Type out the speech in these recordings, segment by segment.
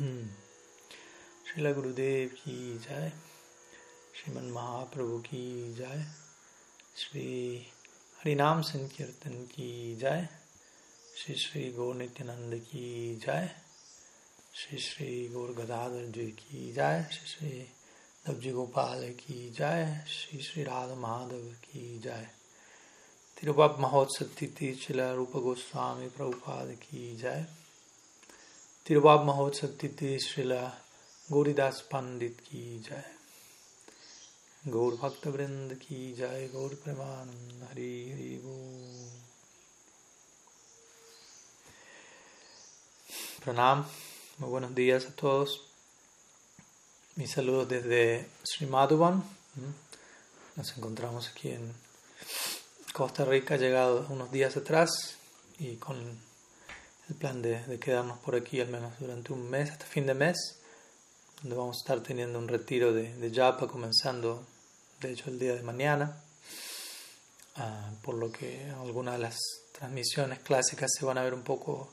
Srila Gurudev ki jai, Sriman Mahaprabhu ki jai, Sri Harinam Sankirtan ki jai, Sri Sri Gaur Nityananda ki jai, Sri Sri Gaur Gadadhar ji ki jai, Sri Sri Dabji Gopal ki jai, Sri Sri Radha Madhav ki jai. Tirubab Mahotsav Titi Chila Rupa Goswami Prabhupada ki jai. Mahotsav Titi Srila Gauridas Pandit ki jai. Gaur Bhakta Vrind ki jai. Gaur Premanand Hari Hari Bol. Pranam. Muy buenos días a todos. Mis saludos desde Sri Madhuban. Nos encontramos aquí en Costa Rica, llegado unos días atrás y con plan de, quedarnos por aquí al menos durante un mes, hasta fin de mes, donde vamos a estar teniendo un retiro de, de Yapa comenzando, de hecho, el día de mañana, uh, por lo que algunas de las transmisiones clásicas se van a ver un poco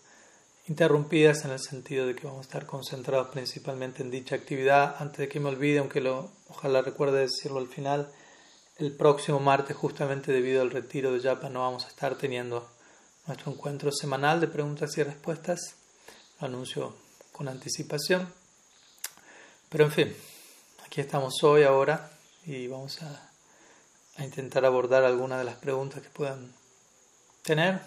interrumpidas en el sentido de que vamos a estar concentrados principalmente en dicha actividad. Antes de que me olvide, aunque lo, ojalá recuerde decirlo al final, el próximo martes, justamente debido al retiro de Yapa, no vamos a estar teniendo nuestro encuentro semanal de preguntas y respuestas. Lo anuncio con anticipación. Pero en fin, aquí estamos hoy, ahora, y vamos a, a intentar abordar algunas de las preguntas que puedan tener.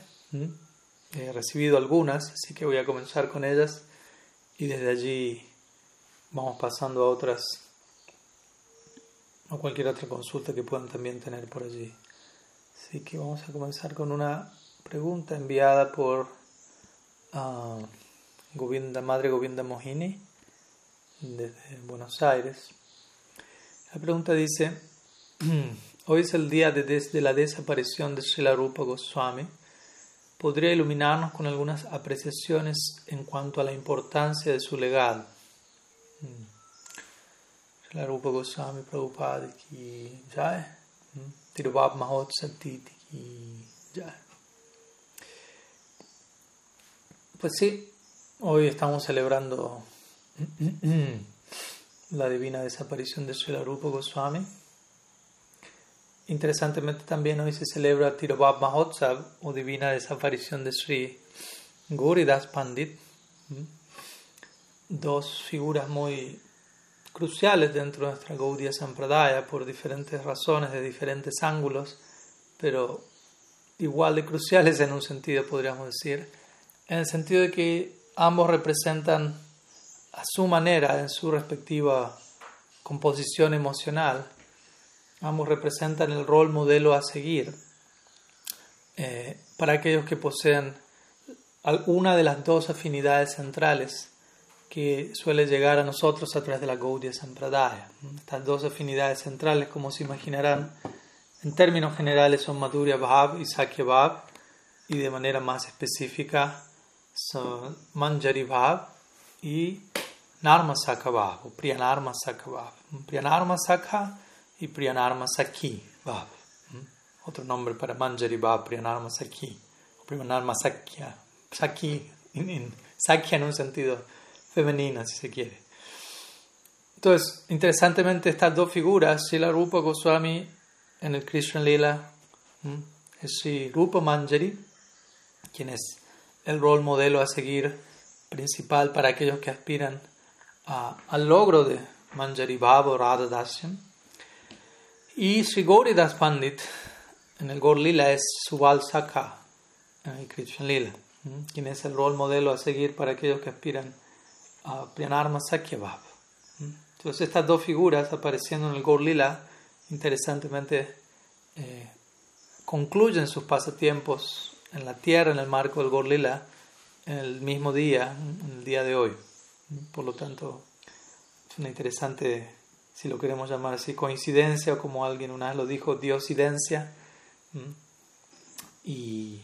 He recibido algunas, así que voy a comenzar con ellas y desde allí vamos pasando a otras o cualquier otra consulta que puedan también tener por allí. Así que vamos a comenzar con una pregunta enviada por uh, Govinda, Madre Govinda Mohini desde Buenos Aires. La pregunta dice, hoy es el día de, de la desaparición de Srila Rupa Goswami. ¿Podría iluminarnos con algunas apreciaciones en cuanto a la importancia de su legado? Srila Rupa Goswami Prabhupada ki jai, Tirubab Mahotsav ki jai. Pues sí, hoy estamos celebrando la divina desaparición de Srila Rupa Goswami. Interesantemente también hoy se celebra Tirubab Mahotsav o divina desaparición de Sri Gauridas Pandit. Dos figuras muy cruciales dentro de nuestra Gaudiya Sampradaya por diferentes razones, de diferentes ángulos, pero igual de cruciales en un sentido, podríamos decir, en el sentido de que ambos representan a su manera, en su respectiva composición emocional, ambos representan el rol modelo a seguir eh, para aquellos que poseen una de las dos afinidades centrales que suele llegar a nosotros a través de la Gaudiya Sampradaya. Estas dos afinidades centrales, como se imaginarán, en términos generales son Madhurya Bhav y Sakya Bhav, y de manera más específica son Manjari Bhav y Narma Sakha Bhav, o Priyanarma Sakha Bhav. Priyanarma Sakha y Priyanarma Sakhi Bhav. Otro nombre para Manjari Bhav, Priyanarma Sakhi, Priyanarma Sakya. Sakhi, en, Sakya en un sentido femenina, si se quiere. Entonces, interesantemente, estas dos figuras, Srila Rupa Goswami en el Krishna Lila, es Sri Rupa Manjari, quien es el rol modelo a seguir principal para aquellos que aspiran a, al logro de Manjari Bhava o Radha Dasyam. Y Sri Gauridas Pandit en el Gaur Lila es Subal Sakha en el Krishna Lila, quien es el rol modelo a seguir para aquellos que aspiran a Priyanarma Sakya Bhava. Entonces estas dos figuras apareciendo en el Gaur Lila, interesantemente, eh, concluyen sus pasatiempos en la tierra, en el marco del Gaur Lila, el mismo día, el día de hoy. Por lo tanto, es una interesante, si lo queremos llamar así, coincidencia, o como alguien una vez lo dijo, diosidencia. Y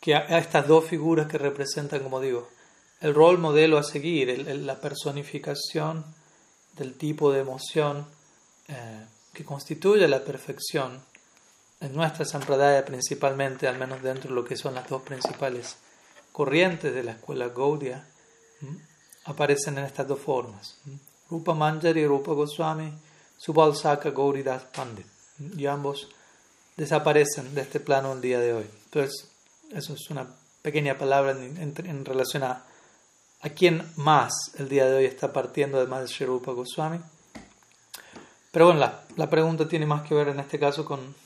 que a estas dos figuras que representan, como digo, el rol modelo a seguir, la personificación del tipo de emoción eh, que constituye la perfección en nuestra sampradaya principalmente, al menos dentro de lo que son las dos principales corrientes de la escuela Gaudiya, aparecen en estas dos formas. Rupa Manjari y Rupa Goswami, Subal Saka Gauridas Pandit. Y ambos desaparecen de este plano el día de hoy. Entonces, eso es una pequeña palabra en, relación a a quién más el día de hoy está partiendo además de Rupa Goswami. Pero bueno, la, la, pregunta tiene más que ver en este caso con,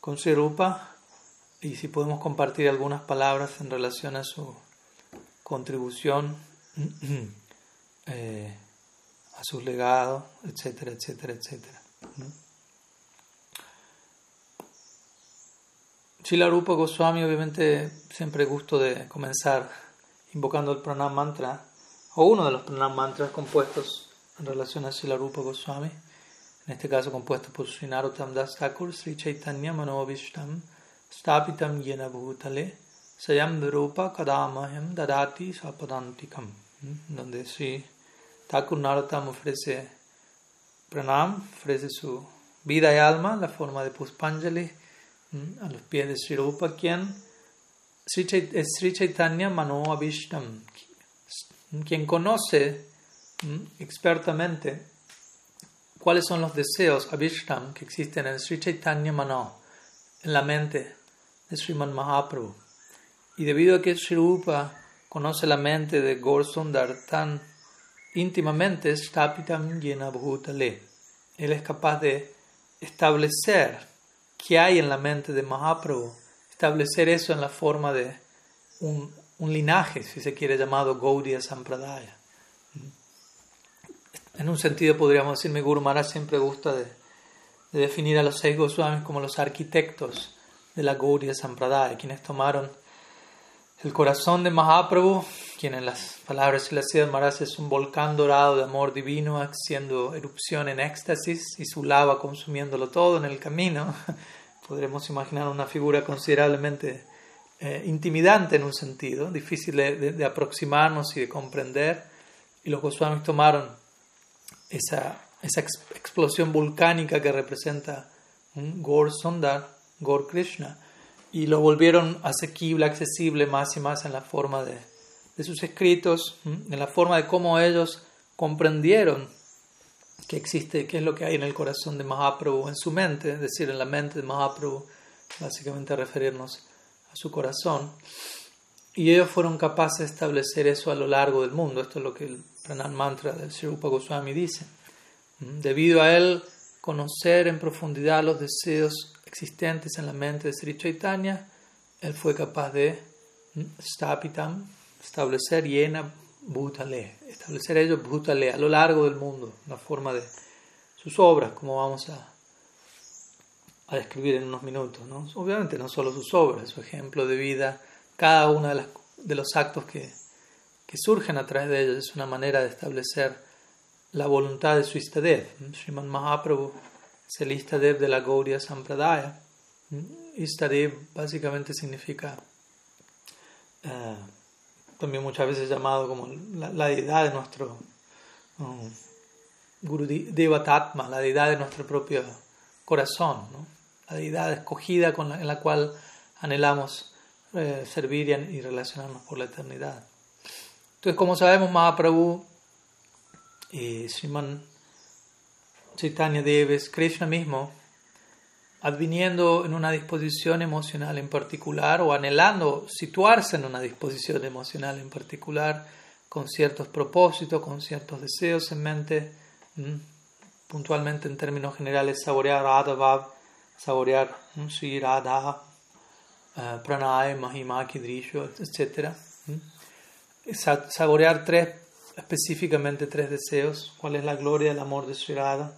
con Rupa y si podemos compartir algunas palabras en relación a su contribución eh, a sus legados, etcétera, etcétera, etcétera. Chila Rupa Goswami, obviamente, siempre gusto de comenzar invocando el pranam mantra, o uno de los pranam mantras compuestos en relación a Chila Rupa Goswami, en este caso compuesto por Srinarotam Das Thakur, Sri Chaitanya Manovishtam, Stapitam Yena Bhutale, Sayam Virupa Kadamahem Dadati Sapadantikam, donde Sri Thakur Narottam ofrece pranam, ofrece su vida y alma, la forma de Puspanjali, a los pies de Sri Rupa, quien es Sri Chaitanya Mano Abhishtam, quien conoce expertamente cuáles son los deseos Abhishtam que existen en Sri Chaitanya Mano, en la mente de Sriman Mahaprabhu. Y debido a que Sri Rupa conoce la mente de Gaur Sundar tan íntimamente, Stapitam Yena Bhutale. Él es capaz de establecer qué hay en la mente de Mahaprabhu, establecer eso en la forma de un, un linaje, si se quiere, llamado Gaudiya Sampradaya. En un sentido podríamos decir, mi Guru siempre gusta de, de definir a los seis Goswamis como los arquitectos de la Gaudiya Sampradaya, quienes tomaron el corazón de Mahaprabhu, quien en las palabras de la ciudad Maharaj es un volcán dorado de amor divino, haciendo erupción en éxtasis y su lava consumiéndolo todo en el camino, podremos imaginar una figura considerablemente eh, intimidante en un sentido, difícil de, aproximarnos y de comprender. Y los Goswamis tomaron esa, esa explosión volcánica que representa un Gaur Sundar, Gaur Krishna, y lo volvieron asequible, accesible más y más en la forma de, de sus escritos, en la forma de cómo ellos comprendieron que existe, qué es lo que hay en el corazón de Mahaprabhu, en su mente, es decir, en la mente de Mahaprabhu, básicamente referirnos a su corazón. Y ellos fueron capaces de establecer eso a lo largo del mundo. Esto es lo que el Pranam Mantra del Sri Goswami dice. Debido a él conocer en profundidad los deseos existentes en la mente de Sri Chaitanya, él fue capaz de stapitam, establecer yena bhutale, establecer ellos bhutale a lo largo del mundo, la forma de sus obras, como vamos a, a describir en unos minutos. ¿no? Obviamente no solo sus obras, su ejemplo de vida, cada uno de los actos que, que, surgen a través de ellos es una manera de establecer la voluntad de su Istadev. Sriman Mahaprabhu es el Istadev de la Gaudiya Sampradaya. Istadev básicamente significa, eh, también muchas veces llamado como la, deidad de nuestro um, Guru Devatatma, la deidad de nuestro propio corazón, la deidad escogida con en la cual anhelamos eh, servir y, relacionarnos por la eternidad. Entonces, como sabemos, Mahaprabhu y Sriman Chaitanya Deves, Krishna mismo, adviniendo en una disposición emocional en particular o anhelando situarse en una disposición emocional en particular, con ciertos propósitos, con ciertos deseos en mente, puntualmente en términos generales, saborear Radha saborear Sri Radha, uh, Pranay, Mahima, Kidrisho, etc. Saborear tres específicamente tres deseos, cuál es la gloria, el amor de Sri Radha,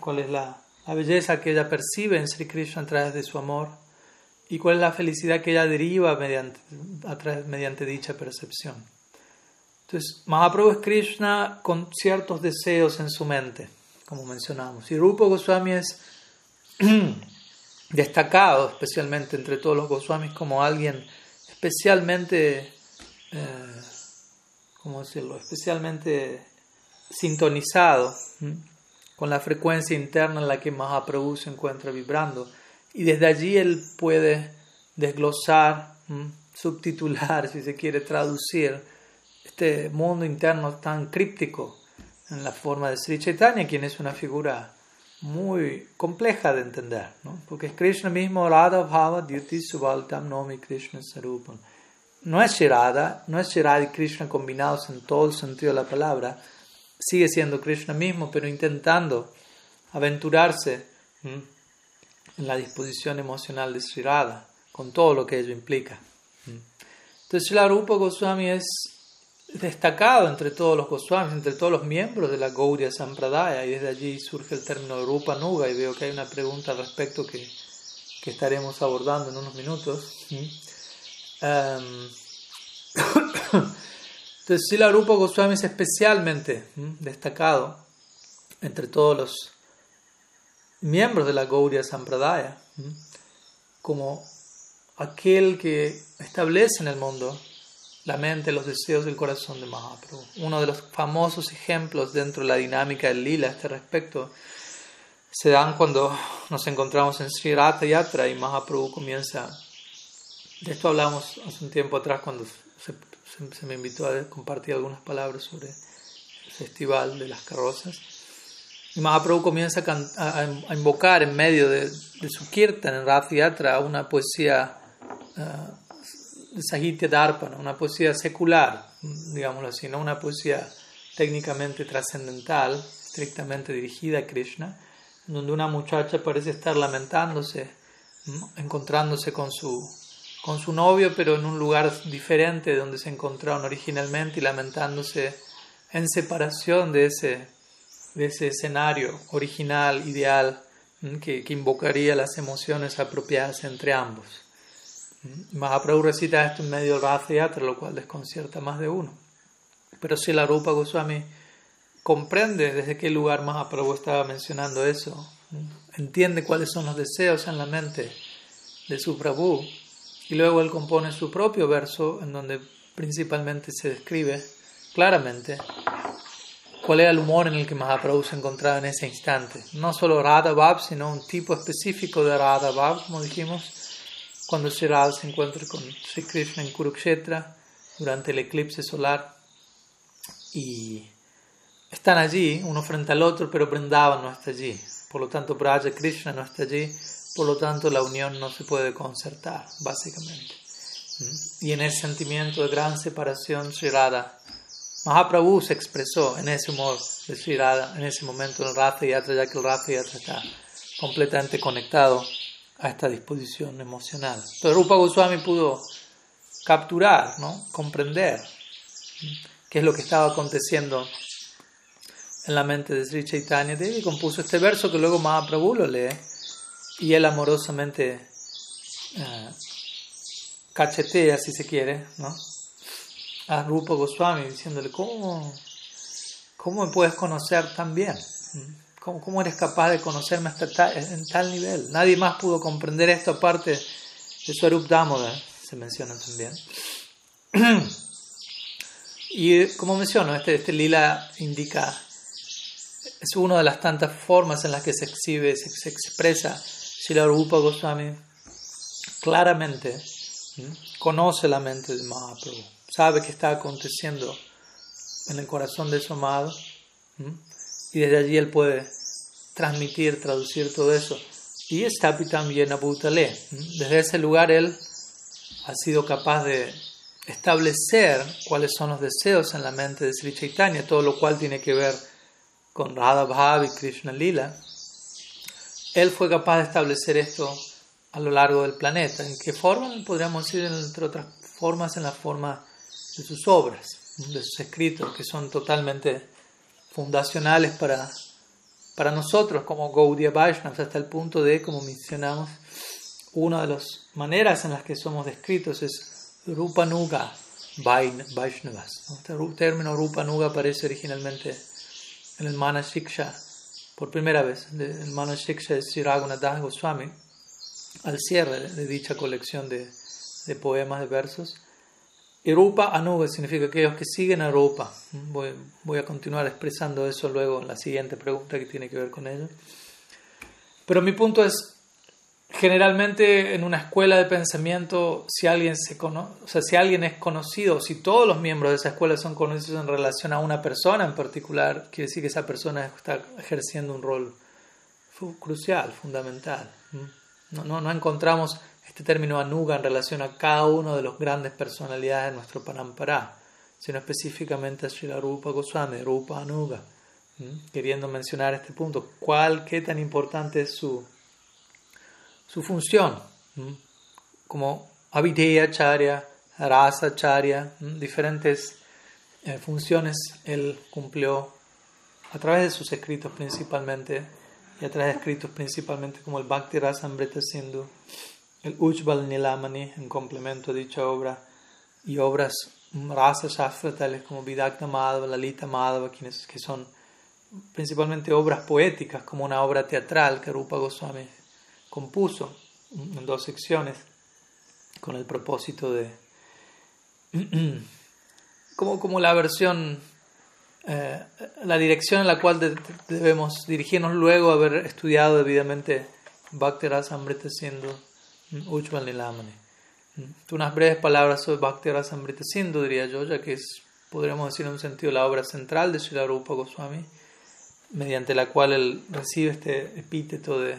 cuál es la, la, belleza que ella percibe en Sri Krishna a través de su amor y cuál es la felicidad que ella deriva mediante, a través, mediante dicha percepción. Entonces, Mahaprabhu es Krishna con ciertos deseos en su mente, como mencionamos. Y Rupa Goswami es destacado, especialmente entre todos los Goswamis, como alguien especialmente eh, ¿cómo decirlo?, especialmente sintonizado con la frecuencia interna en la que Mahaprabhu se encuentra vibrando. Y desde allí él puede desglosar, subtitular, si se quiere traducir, este mundo interno tan críptico en la forma de Sri Chaitanya, quien es una figura muy compleja de entender, porque es Krishna mismo, Radha Bhava Dyuti Subaltam Nomi Krishna Sarupam. No es Shirada, no es Shirada y Krishna combinados en todo el sentido de la palabra, sigue siendo Krishna mismo, pero intentando aventurarse en la disposición emocional de Sri con todo lo que ello implica. Entonces, la Rupa Goswami es destacado entre todos los Goswamis, entre todos los miembros de la Gaudiya Sampradaya, y desde allí surge el término Rupa Nuga, y veo que hay una pregunta al respecto que, que estaremos abordando en unos minutos. Um, entonces, la Rupa Goswami es especialmente destacado entre todos los miembros de la Gaudiya Sampradaya como aquel que establece en el mundo la mente, los deseos del corazón de Mahaprabhu. Uno de los famosos ejemplos dentro de la dinámica del lila a este respecto se dan cuando nos encontramos en Sri Yatra y Mahaprabhu comienza. De esto hablamos hace un tiempo atrás cuando se, me invitó a compartir algunas palabras sobre el festival de las carrozas. Y Mahaprabhu comienza a, invocar en medio de, su kirtan en Ratha Yatra una poesía uh, Sahitya Darpana, una poesía secular, digámoslo así, no una poesía técnicamente trascendental, estrictamente dirigida a Krishna, donde una muchacha parece estar lamentándose, encontrándose con su, con su novio, pero en un lugar diferente de donde se encontraron originalmente y lamentándose en separación de ese, de ese escenario original, ideal, que, que invocaría las emociones apropiadas entre ambos. Mahaprabhu recita esto en medio del Rath lo cual desconcierta más de uno. Pero si la Rupa Goswami comprende desde qué lugar Mahaprabhu estaba mencionando eso, entiende cuáles son los deseos en la mente de su Prabhu, y luego él compone su propio verso en donde principalmente se describe claramente cuál era el humor en el que Mahaprabhu se encontraba en ese instante. No solo Radha Bhav, sino un tipo específico de Radha Bhav, como dijimos, cuando Sri se encuentra con Sri Krishna en Kurukshetra durante el eclipse solar y están allí, uno frente al otro, pero Vrindavan no está allí. Por lo tanto, Braja Krishna no está allí, por lo tanto la unión no se puede concertar, básicamente. ¿Mm? Y en ese sentimiento de gran separación, Sri Mahaprabhu se expresó en ese humor de Sri en ese momento en el Ratha Yatra, ya que el Ratha Yatra está completamente conectado a esta disposición emocional. Entonces Rupa Goswami pudo capturar, ¿no? comprender qué es lo que estaba aconteciendo en la mente de Sri Chaitanya Devi. Compuso este verso que luego Mahaprabhu lo lee y él amorosamente uh, cachetea, si se quiere, ¿no? a Rupa Goswami diciéndole, ¿cómo, cómo me puedes conocer tan bien? ¿Cómo, eres capaz de conocerme hasta en tal nivel? Nadie más pudo comprender esto aparte de Swarup Damoda, se menciona también. y como menciono, este, este lila indica, es una de las tantas formas en las que se exhibe, se expresa Srila Rupa Goswami claramente conoce la mente de Mahaprabhu, sabe qué está aconteciendo en el corazón de su amado y desde allí él puede transmitir, traducir todo eso. Y está también a Bhutale. Desde ese lugar él ha sido capaz de establecer cuáles son los deseos en la mente de Sri Chaitanya, todo lo cual tiene que ver con Radha Bhav y Krishna Lila. Él fue capaz de establecer esto a lo largo del planeta. ¿En qué forma? Podríamos decir, entre otras formas, en la forma de sus obras, de sus escritos, que son totalmente fundacionales para para nosotros como Gaudiya Vaishnavas hasta el punto de, como mencionamos, una de las maneras en las que somos descritos es Rupanuga Vaishnavas. Este término Rupanuga aparece originalmente en el Manashiksha por primera vez, el Manashiksha de Sri Das Goswami, al cierre de dicha colección de, de poemas, de versos. Y Rupa Anuga significa aquellos que siguen a Rupa. Voy, voy, a continuar expresando eso luego en la siguiente pregunta que tiene que ver con ello. Pero mi punto es, generalmente en una escuela de pensamiento, si alguien, es conocido, si todos los miembros de esa escuela son conocidos en relación a una persona en particular, quiere decir que esa persona está ejerciendo un rol crucial, fundamental. No, no, encontramos este término anuga en relación a cada uno de los grandes personalidades de nuestro Parampara, sino específicamente a Srila Rupa Goswami, Rupa Anuga, queriendo mencionar este punto, cuál, qué tan importante es su su función, como Avideya Charya, Rasa Charya, diferentes eh, funciones él cumplió a través de sus escritos principalmente, y a través de escritos principalmente como el Bhakti Rasa Amrita Sindhu, el Ujjval Nilamani en complemento a dicha obra, y obras Rasa Shastra tales como Vidakta Madhava, Lalita Madhava, quienes, que son principalmente obras poéticas, como una obra teatral que Rupa Goswami compuso en dos secciones con el propósito de, como, como la versión, eh, la dirección en la cual debemos dirigirnos luego haber estudiado debidamente Bhakti Rasa Amrita Sindhu, Ujjval Nilamani. Unas breves palabras sobre Bhakti Rasa Amrita Sindhu, diría yo, ya que es, podríamos decir en un sentido, la obra central de Srila Rupa Goswami, mediante la cual él recibe este epíteto de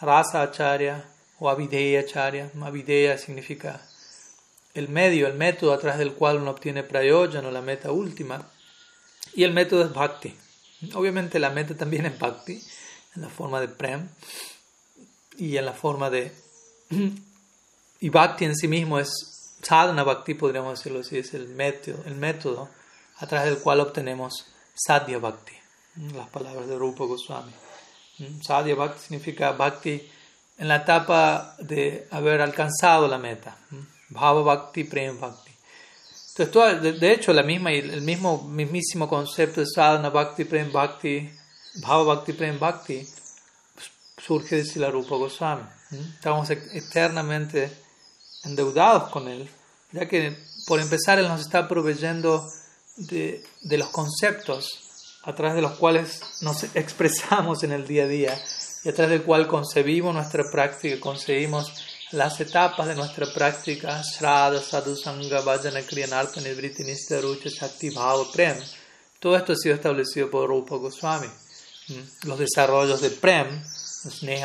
Rasa Acharya o Avideya Acharya. Avideya significa el medio, el método a través del cual uno obtiene prayojan o la meta última. Y el método es bhakti. Obviamente la meta también es bhakti, en la forma de prem y en la forma de... Y bhakti en sí mismo es sadhana bhakti, podríamos decirlo así, es el método, el método a través del cual obtenemos sadhya bhakti. Las palabras de Rupa Goswami. Sadhya Bhakti significa Bhakti en la etapa de haber alcanzado la meta. Bhava Bhakti, Prem Bhakti. Entonces, de, hecho, el mismo, mismísimo concepto de Sadhana Bhakti, Prem Bhakti, Bhava Bhakti, Prem Bhakti, surge de Sila Rupa Goswami. Estamos eternamente endeudados con él, ya que por empezar él nos está proveyendo de los conceptos a través de los cuales nos expresamos en el día a día y a través del cual concebimos nuestra práctica, concebimos las etapas de nuestra práctica, Shraddha, Sadhu Sangha, Vajana, Kriyanartha, Nivriti, Nistya, Rucha, Shakti, Bhava, Prem. Todo esto ha sido establecido por Rupa Goswami. Mm. Los desarrollos de Prem,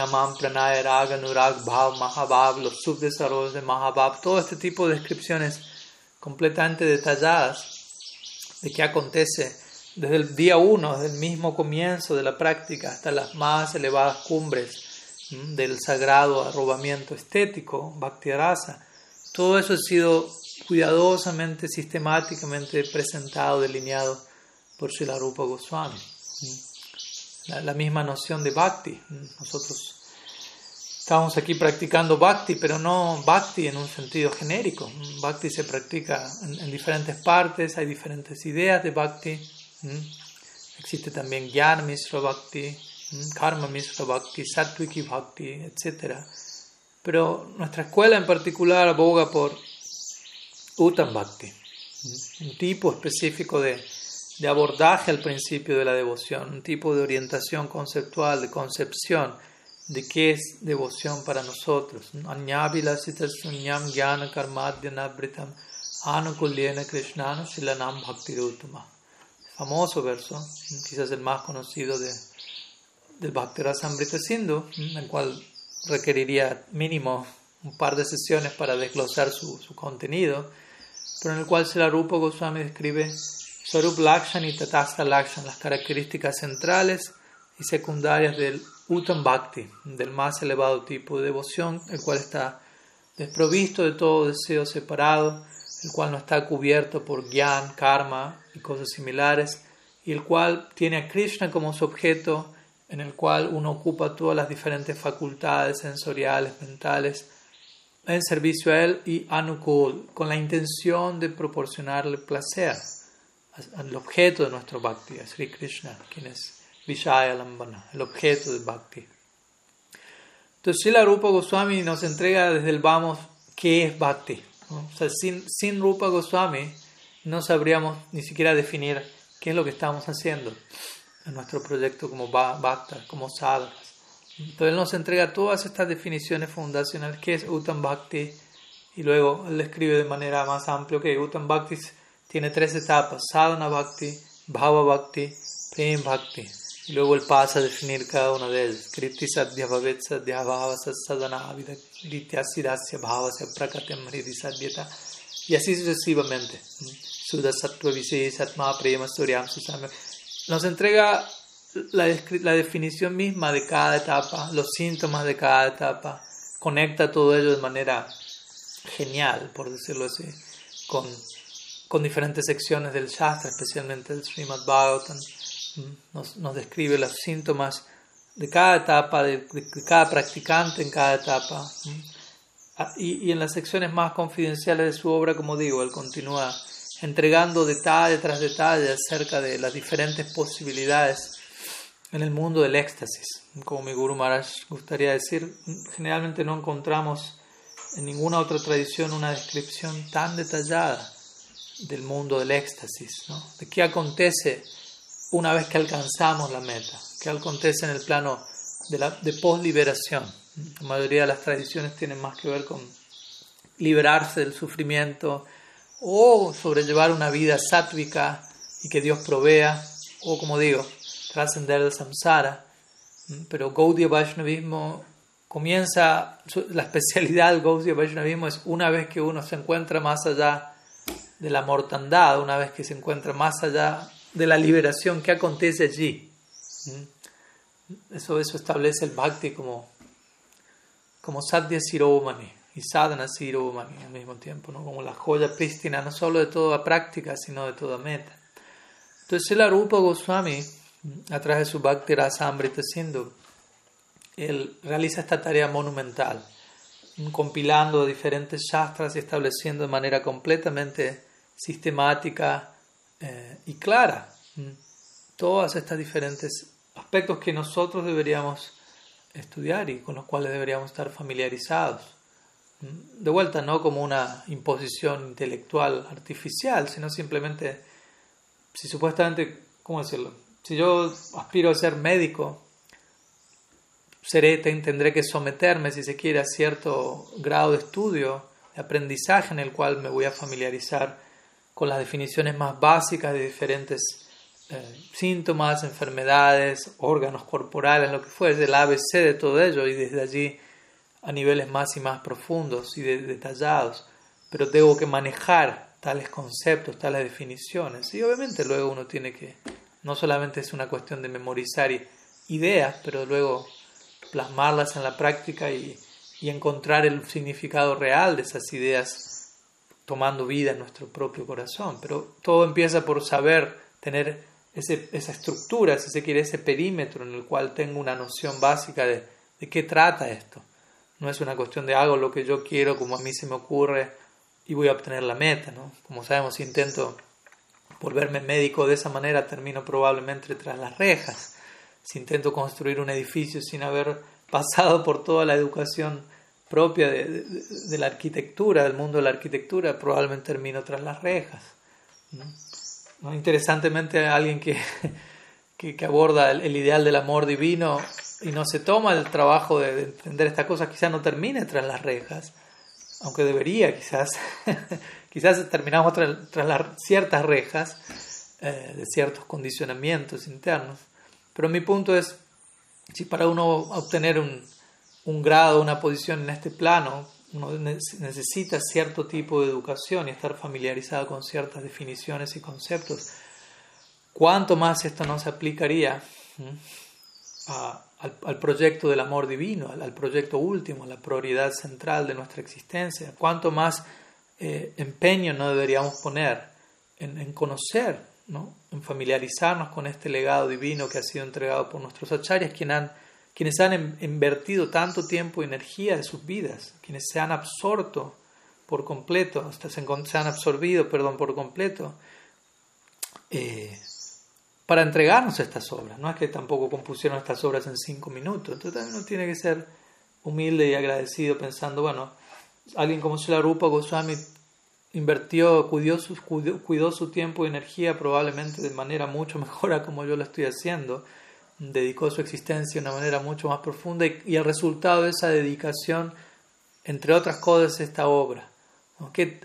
Mam, Pranaya, Raga, Nurag, Bhav, Mahabhav, los subdesarrollos de Mahabhav, todo este tipo de descripciones completamente detalladas de qué acontece desde el día uno, desde el mismo comienzo de la práctica hasta las más elevadas cumbres del sagrado arrobamiento estético, Bhakti Rasa, todo eso ha sido cuidadosamente, sistemáticamente presentado, delineado por Srila Rupa Goswami. La, la, misma noción de Bhakti. Nosotros estamos aquí practicando Bhakti, pero no Bhakti en un sentido genérico. Bhakti se practica en, en diferentes partes, hay diferentes ideas de Bhakti. Existe también Gyan Misra Bhakti. Karma Misra Bhakti, Sattviki Bhakti, etc. Pero nuestra escuela en particular aboga por Uttam Bhakti, un tipo específico de, de abordaje al principio de la devoción, un tipo de orientación conceptual, de concepción de qué es devoción para nosotros. Anyabhilasita Gyana Karmadhyanabritam Anukulyena Krishnana Silanam Bhakti famoso verso, quizás el más conocido de, del Bhaktirasa Amrita Sindhu, el cual requeriría mínimo un par de sesiones para desglosar su, su contenido, pero en el cual la Rupa Goswami describe Sarup Lakshan y Tatasta Lakshan, las características centrales y secundarias del Uttam Bhakti, del más elevado tipo de devoción, el cual está desprovisto de todo deseo separado, el cual no está cubierto por gyan, karma y cosas similares, y el cual tiene a Krishna como su objeto, en el cual uno ocupa todas las diferentes facultades sensoriales, mentales, en servicio a él y anukul, con la intención de proporcionarle placer al objeto de nuestro bhakti, a Sri Krishna, quien es Vishaya Lambana, el objeto del bhakti. Entonces, la Rupa Goswami nos entrega desde el vamos qué es bhakti. O sea, sin, sin Rupa Goswami no sabríamos ni siquiera definir qué es lo que estamos haciendo en nuestro proyecto como Bhakta, como sadhakas. Entonces él nos entrega todas estas definiciones fundacionales, que es Uttam Bhakti, y luego él escribe de manera más amplia que Uttam Bhakti tiene tres etapas, Sadhana Bhakti, Bhava Bhakti, Prem Bhakti. Y luego él pasa a definir cada una de ellas. Kriti Sadhya Bhavet Sadhya Bhava Sadhana Vidya Sidasya Bhava Prakatyam Hridi Sadhyata. Y así sucesivamente. Sudha Sattva Satma Prema Suryam Susam. Nos entrega la, la definición misma de cada etapa, los síntomas de cada etapa. Conecta todo ello de manera genial, por decirlo así, con, con diferentes secciones del Shastra, especialmente el Srimad Bhagavatam nos, describe los síntomas de cada etapa, de, cada practicante en cada etapa. Ah, y, en las secciones más confidenciales de su obra, como digo, él continúa entregando detalle tras detalle acerca de las diferentes posibilidades en el mundo del éxtasis. Como mi Guru Maharaj gustaría decir, generalmente no encontramos en ninguna otra tradición una descripción tan detallada del mundo del éxtasis, de qué acontece una vez que alcanzamos la meta, que acontece en el plano de, la, de post-liberación. La mayoría de las tradiciones tienen más que ver con liberarse del sufrimiento o sobrellevar una vida sátvica y que Dios provea, o como digo, trascender el samsara. Pero Gaudiya Vaishnavismo comienza, la especialidad del Gaudiya Vaishnavismo es una vez que uno se encuentra más allá de la mortandad, una vez que se encuentra más allá de la liberación que acontece allí. ¿Mm? Eso, eso establece el bhakti como, como sadhya siromani y sadhana siromani al mismo tiempo, ¿no? como la joya prístina, no solo de toda práctica, sino de toda meta. Entonces el Arupa Goswami, a través de su Bhakti Rasamrita Sindhu, él realiza esta tarea monumental, compilando diferentes shastras y estableciendo de manera completamente sistemática eh, y clara todas estas diferentes aspectos que nosotros deberíamos estudiar y con los cuales deberíamos estar familiarizados. De vuelta, no como una imposición intelectual artificial, sino simplemente, si supuestamente, ¿cómo decirlo? Si yo aspiro a ser médico, seré, tendré que someterme, si se quiere, a cierto grado de estudio, de aprendizaje en el cual me voy a familiarizar con las definiciones más básicas de diferentes eh, síntomas, enfermedades, órganos corporales, lo que fuese, el ABC de todo ello y desde allí a niveles más y más profundos y detallados. Pero tengo que manejar tales conceptos, tales definiciones. Y obviamente luego uno tiene que, no solamente es una cuestión de memorizar ideas, pero luego plasmarlas en la práctica y, y encontrar el significado real de esas ideas tomando vida en nuestro propio corazón. Pero todo empieza por saber tener ese, esa estructura, si se quiere, ese perímetro en el cual tengo una noción básica de, de qué trata esto. No es una cuestión de hago lo que yo quiero, como a mí se me ocurre, y voy a obtener la meta. ¿no? Como sabemos, si intento volverme médico de esa manera, termino probablemente tras las rejas. Si intento construir un edificio sin haber pasado por toda la educación propia de, la arquitectura, del mundo de la arquitectura, probablemente termino tras las rejas. ¿no? Interesantemente, alguien que, que, aborda el, ideal del amor divino y no se toma el trabajo de, entender estas cosas, quizás no termine tras las rejas, aunque debería, quizás, quizás terminamos tras, ciertas rejas eh, de ciertos condicionamientos internos. Pero mi punto es, si para uno obtener un, un grado, una posición en este plano, necesita cierto tipo de educación y estar familiarizado con ciertas definiciones y conceptos. ¿Cuánto más esto no se aplicaría al, proyecto del amor divino, al, proyecto último, la prioridad central de nuestra existencia? ¿Cuánto más eh, empeño no deberíamos poner en, conocer, ¿no? en familiarizarnos con este legado divino que ha sido entregado por nuestros acharyas, quienes han quienes han invertido tanto tiempo y energía de sus vidas, quienes se han absorto por completo, se, han absorbido, perdón, por completo, eh, para entregarnos estas obras. No es que tampoco compusieron estas obras en cinco minutos. Entonces uno tiene que ser humilde y agradecido pensando, bueno, alguien como Srila Rupa Goswami invirtió, cuidó su, cuidó su tiempo y energía probablemente de manera mucho mejor a como yo lo estoy haciendo dedicó su existencia de una manera mucho más profunda y, el resultado de esa dedicación, entre otras cosas, es esta obra. Que,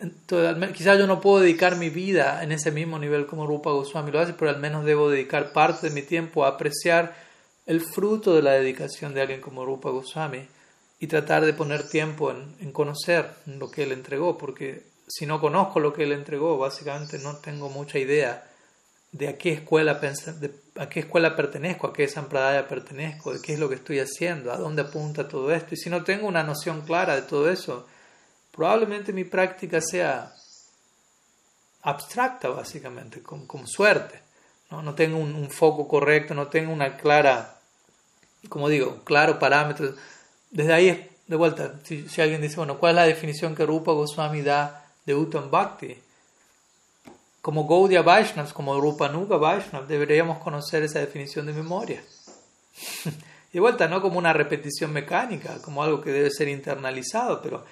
quizás yo no puedo dedicar mi vida en ese mismo nivel como Rupa Goswami lo hace, pero al menos debo dedicar parte de mi tiempo a apreciar el fruto de la dedicación de alguien como Rupa Goswami y tratar de poner tiempo en, en conocer lo que él entregó, porque si no conozco lo que él entregó, básicamente no tengo mucha idea de a qué escuela de a qué escuela pertenezco, a qué sampradaya pertenezco, de qué es lo que estoy haciendo, a dónde apunta todo esto. Y si no tengo una noción clara de todo eso, probablemente mi práctica sea abstracta, básicamente, como, suerte. ¿no? no tengo un, foco correcto, no tengo una clara, como digo, claro parámetro. Desde ahí, de vuelta, si, si alguien dice, bueno, ¿cuál es la definición que Rupa Goswami da de Uttam Bhakti? Como Gaudiya Vaishnavas, como Rupa Nuga Vaishnav, deberíamos conocer esa definición de memoria. y vuelta, no como una repetición mecánica, como algo que debe ser internalizado, pero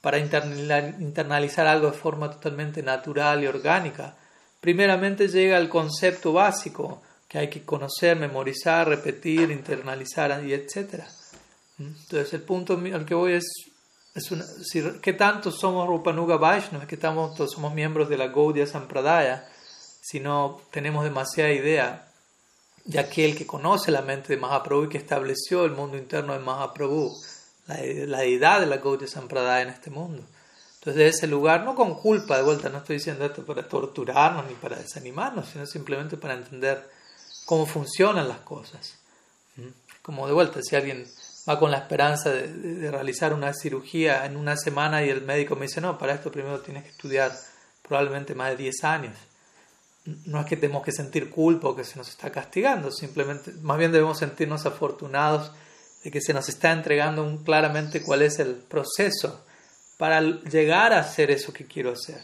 para internalizar algo de forma totalmente natural y orgánica, primeramente llega el concepto básico que hay que conocer, memorizar, repetir, internalizar y etc. Entonces el punto al que voy es es una, ¿Qué tanto somos Rupanuga Vaishnava? ¿Qué tanto somos miembros de la Gaudiya Sampradaya? Si no tenemos demasiada idea de aquel que conoce la mente de Mahaprabhu y que estableció el mundo interno de Mahaprabhu, la, la deidad de la Gaudiya Sampradaya en este mundo. Entonces, de ese lugar, no con culpa, de vuelta, no estoy diciendo esto para torturarnos ni para desanimarnos, sino simplemente para entender cómo funcionan las cosas. ¿Mm? Como de vuelta, si alguien va con la esperanza de, realizar una cirugía en una semana y el médico me dice, no, para esto primero tienes que estudiar probablemente más de 10 años. No es que tenemos que sentir culpa o que se nos está castigando, simplemente, más bien debemos sentirnos afortunados de que se nos está entregando claramente cuál es el proceso para llegar a hacer eso que quiero hacer.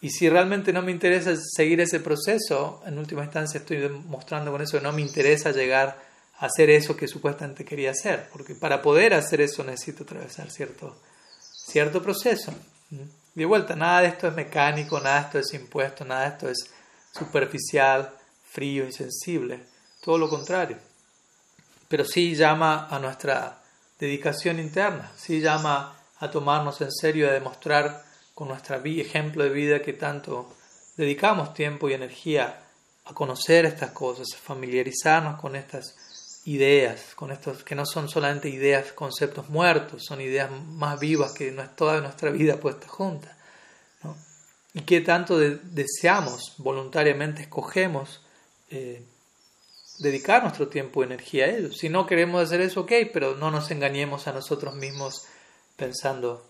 Y si realmente no me interesa seguir ese proceso, en última instancia estoy demostrando con eso que no me interesa llegar hacer eso que supuestamente quería hacer, porque para poder hacer eso necesito atravesar cierto, cierto proceso. De vuelta, nada de esto es mecánico, nada de esto es impuesto, nada de esto es superficial, frío, insensible, todo lo contrario. Pero sí llama a nuestra dedicación interna, sí llama a tomarnos en serio, a demostrar con nuestro ejemplo de vida que tanto dedicamos tiempo y energía a conocer estas cosas, a familiarizarnos con estas ideas, con estos que no son solamente ideas, conceptos muertos, son ideas más vivas que toda nuestra vida puesta junta. ¿no? Y que tanto deseamos, voluntariamente escogemos eh, dedicar nuestro tiempo y energía a ello. Si no queremos hacer eso, ok, pero no nos engañemos a nosotros mismos pensando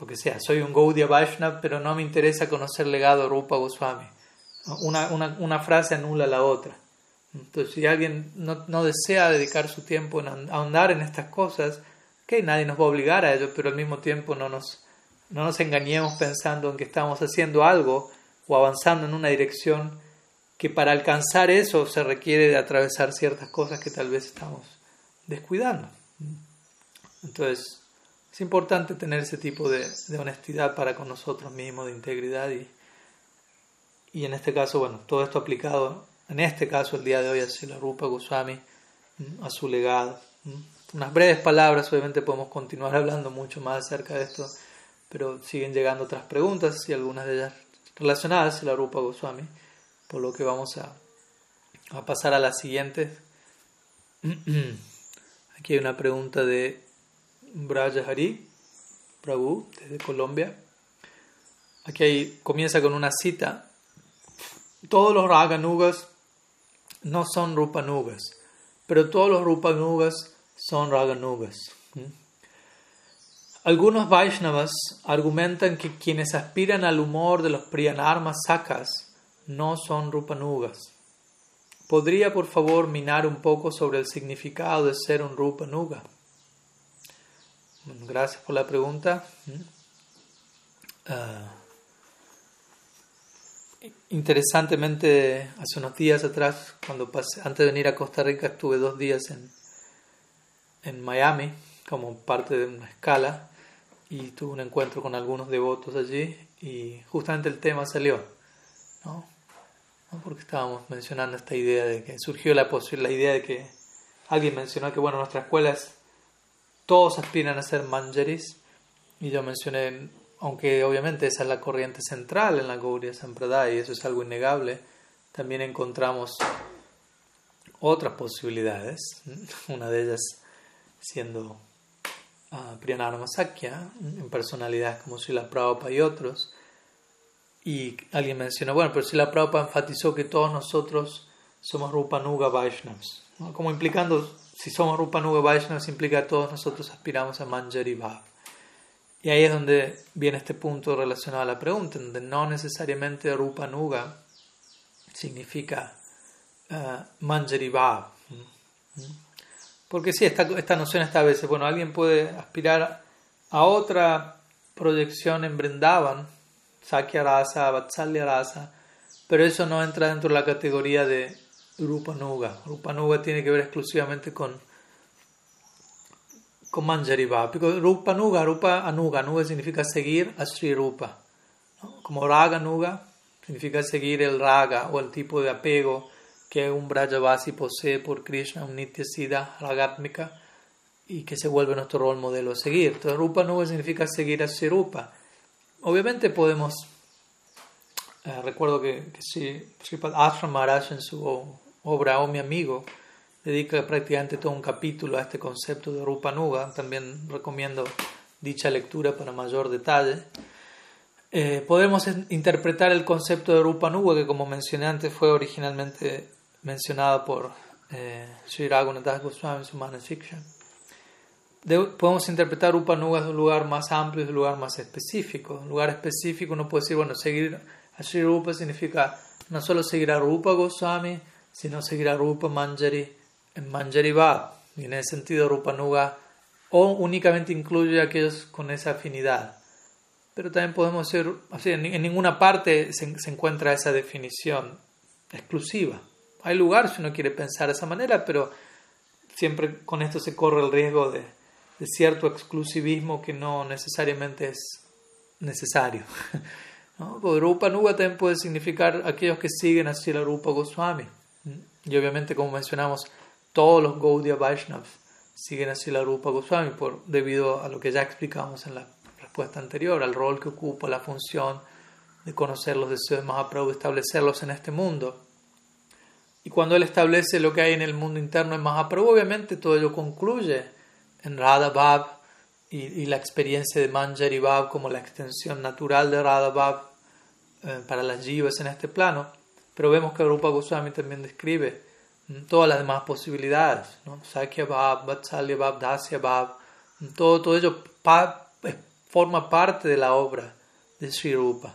lo que sea, soy un Gaudiya Vaishnava, pero no me interesa conocer legado Rupa Goswami. Una, una, una frase anula la otra. Entonces, si alguien no, no desea dedicar su tiempo en ahondar en estas cosas, que nadie nos va a obligar a ello, pero al mismo tiempo no nos, no nos engañemos pensando en que estamos haciendo algo o avanzando en una dirección que para alcanzar eso se requiere de atravesar ciertas cosas que tal vez estamos descuidando. Entonces, es importante tener ese tipo de, de honestidad para con nosotros mismos, de integridad y, y en este caso, bueno, todo esto aplicado en este caso el día de hoy a la Rupa Goswami, a su legado. Unas breves palabras, obviamente podemos continuar hablando mucho más acerca de esto, pero siguen llegando otras preguntas y algunas de ellas relacionadas a la Rupa Goswami, por lo que vamos a, pasar a la siguiente. Aquí hay una pregunta de Brajahari Prabhu, desde Colombia. Aquí comienza con una cita. Todos los Raganugas no son Rupanugas, pero todos los Rupanugas son Raganugas. Algunos Vaishnavas argumentan que quienes aspiran al humor de los Priyanarmas Sakas no son Rupanugas. ¿Podría por favor minar un poco sobre el significado de ser un Rupanuga? Gracias por la pregunta. Interesantemente, hace unos días atrás, cuando pasé, antes de venir a Costa Rica, estuve dos días en, en Miami como parte de una escala y tuve un encuentro con algunos devotos allí y justamente el tema salió. ¿no? porque estábamos mencionando esta idea de que surgió la, la idea de que alguien mencionó que bueno, nuestra escuela es, todos aspiran a ser manjaris y yo mencioné, aunque obviamente esa es la corriente central en la Gaudiya Sampradaya y eso es algo innegable, también encontramos otras posibilidades, una de ellas siendo uh, Priyanarma Sakya, en personalidades como Srila Prabhupada y otros. Y alguien mencionó, bueno, pero Srila Prabhupada enfatizó que todos nosotros somos Rupanuga Vaishnavas, como implicando, si somos Rupanuga Vaishnavas, implica que todos nosotros aspiramos a Manjari Bhav. Y ahí es donde viene este punto relacionado a la pregunta, donde no necesariamente Rupanuga significa uh, Manjari Bhav. Porque sí, esta, esta noción está a veces, bueno, alguien puede aspirar a otra proyección en Brindavan, Sakya Rasa, Vatsalya Rasa, pero eso no entra dentro de la categoría de Rupa Nuga. Rupa Nuga tiene que ver exclusivamente con, con Manjari Rupa Nuga, Rupa Anuga, Anuga significa seguir a Sri Rupa. Como Raga Nuga significa seguir el Raga o el tipo de apego que un Brajavasi posee por Krishna, un Nitya Siddha Ragatmika, y que se vuelve nuestro rol modelo a seguir. Entonces, Rupa Nuga significa seguir a Rupa. Obviamente podemos, eh, recuerdo que, que Sripad Ashram Maharaj en su obra O mi amigo dedica prácticamente todo un capítulo a este concepto de Rupa Nuga. También recomiendo dicha lectura para mayor detalle. Eh, podemos interpretar el concepto de Rupa Nuga, que como mencioné antes fue originalmente mencionada por eh, Sri Raghunath Goswami en su Manasiksha. Podemos interpretar Upanuga de un lugar más amplio, de un lugar más específico. Un lugar específico uno puede decir, bueno, seguir a Sri Rupa significa no solo seguir a Rupa Goswami, sino seguir a Rupa Manjari en Manjari Bhav. Y en ese sentido Rupanuga o únicamente incluye a aquellos con esa afinidad. Pero también podemos así, en, ninguna parte se, se encuentra esa definición exclusiva. Hay lugar si uno quiere pensar de esa manera, pero siempre con esto se corre el riesgo de, cierto exclusivismo que no necesariamente es necesario. ¿no? Rupa Nuga también puede significar aquellos que siguen así la Rupa Goswami. Y obviamente, como mencionamos, todos los Gaudiya Vaishnavas siguen así la Rupa Goswami por, debido a lo que ya explicamos en la respuesta anterior, al rol que ocupa, la función de conocer los deseos de Mahaprabhu, establecerlos en este mundo. Y cuando él establece lo que hay en el mundo interno en Mahaprabhu, obviamente todo ello concluye en Radha Bhav y, la experiencia de Manjari Bhav como la extensión natural de Radha Bhav eh, para las jivas en este plano. Pero vemos que Rupa Goswami también describe todas las demás posibilidades, ¿no? Sakya Bhav, Vatsalya Bhav, Dasya Bhav, todo, todo ello forma parte de la obra de Sri Rupa.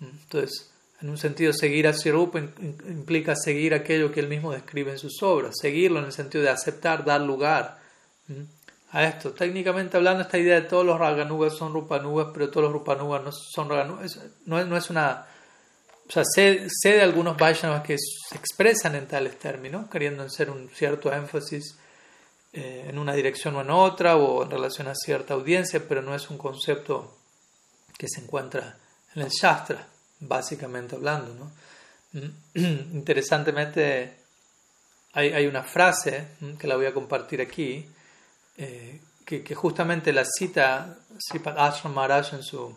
Entonces, en un sentido, seguir a Rupa implica seguir aquello que él mismo describe en sus obras, seguirlo en el sentido de aceptar, dar lugar a esto. Técnicamente hablando, esta idea de todos los Raganugas son Rupanugas, pero todos los Rupanugas no son Raganugas, no, no es una... O sea, sé, de algunos Vaishnavas que se expresan en tales términos, queriendo hacer un cierto énfasis eh, en una dirección o en otra, o en relación a cierta audiencia, pero no es un concepto que se encuentra en el Shastra básicamente hablando. ¿no? Interesantemente, hay, hay, una frase que la voy a compartir aquí, eh, que, que, justamente la cita Sripad Ashram Maharaj en, su,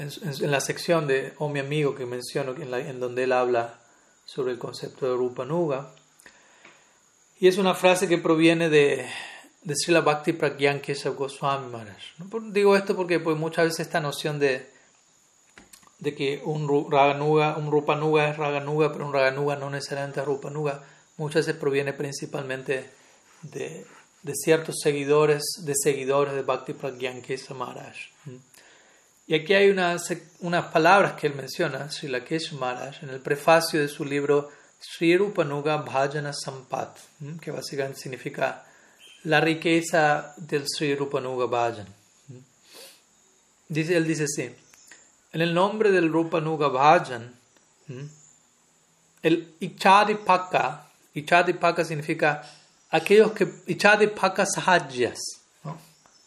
en, la sección de Oh mi amigo que menciono, en, en donde él habla sobre el concepto de Rupa Nuga. Y es una frase que proviene de, de Srila Bhakti Pragyan Keshav Goswami Maharaj. Digo esto porque pues, muchas veces esta noción de de que un Raganuga, un Rupanuga es Raganuga, pero un Raganuga no necesariamente es Rupanuga, muchas veces proviene principalmente de, de ciertos seguidores, de seguidores de Bhakti Pragyankesa Maharaj. Y aquí hay unas, unas palabras que él menciona, Sri Lakesh Maharaj, en el prefacio de su libro Sri Rupanuga Bhajana Sampat, que básicamente significa la riqueza del Sri Rupanuga Bhajan. Dice, él dice así, en el nombre del Rupa Nuga Bhajan, el Ichadipaka, Ichadipaka significa aquellos que, Ichadipaka Sahajas,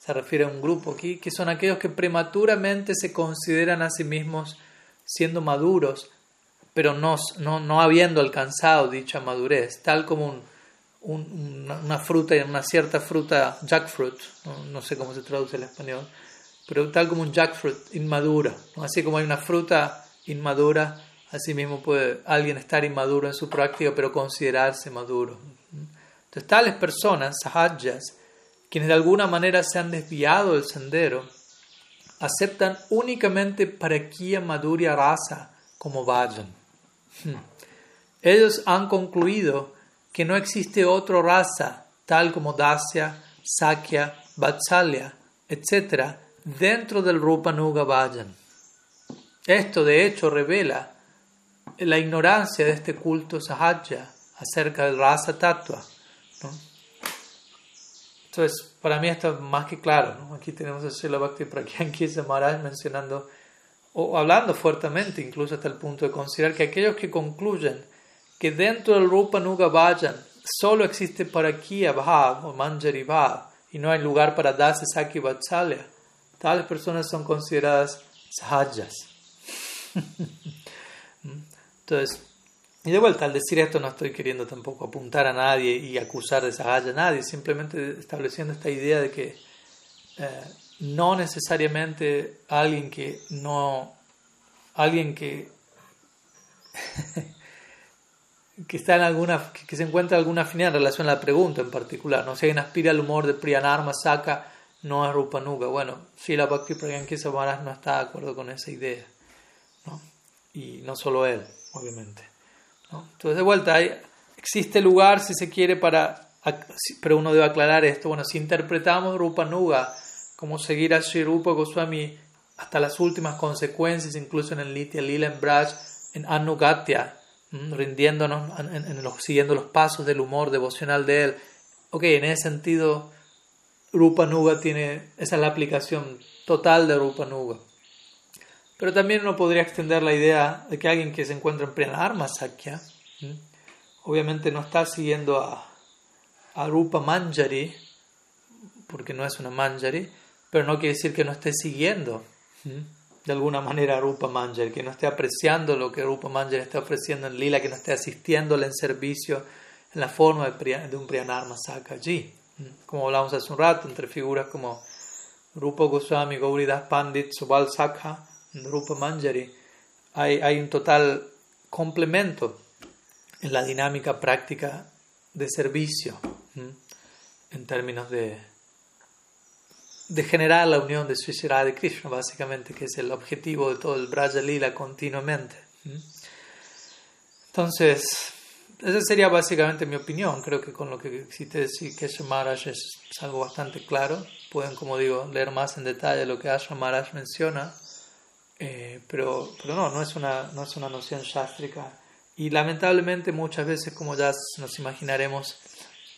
se refiere a un grupo aquí, que son aquellos que prematuramente se consideran a sí mismos siendo maduros pero no, no, no habiendo alcanzado dicha madurez, tal como un, un, una, fruta, una cierta fruta, jackfruit, ¿no? sé cómo se traduce en español, pero tal como un jackfruit inmadura, así como hay una fruta inmadura, así mismo puede alguien estar inmaduro en su práctica, pero considerarse maduro. Entonces, tales personas, sahajas, quienes de alguna manera se han desviado del sendero, aceptan únicamente Parakya Madhurya Rasa como vayan. Hmm. Ellos han concluido que no existe otro raza, tal como Dasya, Sakya, Vatsalya, etc., dentro del Rupa Nuga Vayan. Esto, de hecho, revela la ignorancia de este culto sahaja acerca del rasa tatua. Entonces, para mí esto es más que claro. Aquí tenemos a Srila Bhakti Pragyan Maharaj mencionando o hablando fuertemente, incluso hasta el punto de considerar que aquellos que concluyen que dentro del Rupa Nuga Vayan solo existe para Kiya Bhav o Manjari Bhav y no hay lugar para Dasa Saki Vatsalya, tales personas son consideradas sahajas. Entonces, y de vuelta, al decir esto no estoy queriendo tampoco apuntar a nadie y acusar de sahaja a nadie, simplemente estableciendo esta idea de que eh, no necesariamente alguien que no, alguien que, que está en alguna, que, se encuentra alguna afinidad en relación a la pregunta en particular, no si alguien aspira al humor de Priyanarma Saka, no es Rupanuga. Bueno, si la Bhakti Pragyankisa Maharaj no está de acuerdo con esa idea, ¿no? y no solo él, obviamente. ¿No? Entonces, de vuelta, hay, existe lugar, si se quiere, para, pero uno debe aclarar esto, bueno, si interpretamos Rupanuga, como seguir a Sri Rupa Goswami hasta las últimas consecuencias, incluso en el Nitya Lila, en Braj, en Anugatya, rindiéndonos, en, los, siguiendo los pasos del humor devocional de él. Ok, en ese sentido, Rupa Nuga tiene, esa es la aplicación total de Rupa Nuga. Pero también uno podría extender la idea de que alguien que se encuentra en plena arma Sakya, obviamente no está siguiendo a, Rupa Manjari, porque no es una Manjari, pero no quiere decir que no esté siguiendo de alguna manera a Rupa Manjari, que no esté apreciando lo que Rupa Manjari está ofreciendo en Lila, que no esté asistiéndole en servicio en la forma de, un Priyanarma Saka allí. Como hablamos hace un rato, entre figuras como Rupa Goswami, Gauridas Pandit, Subal Sakha, Rupa Manjari, hay, un total complemento en la dinámica práctica de servicio en términos de de generar la unión de Sri de Krishna, básicamente, que es el objetivo de todo el Braja Lila continuamente. Entonces, esa sería básicamente mi opinión. Creo que con lo que existe decir que Maharaj es, algo bastante claro. Pueden, como digo, leer más en detalle lo que Ashram Maharaj menciona. Eh, pero, pero no, no es, una, no es una noción shastrika. Y lamentablemente muchas veces, como ya nos imaginaremos,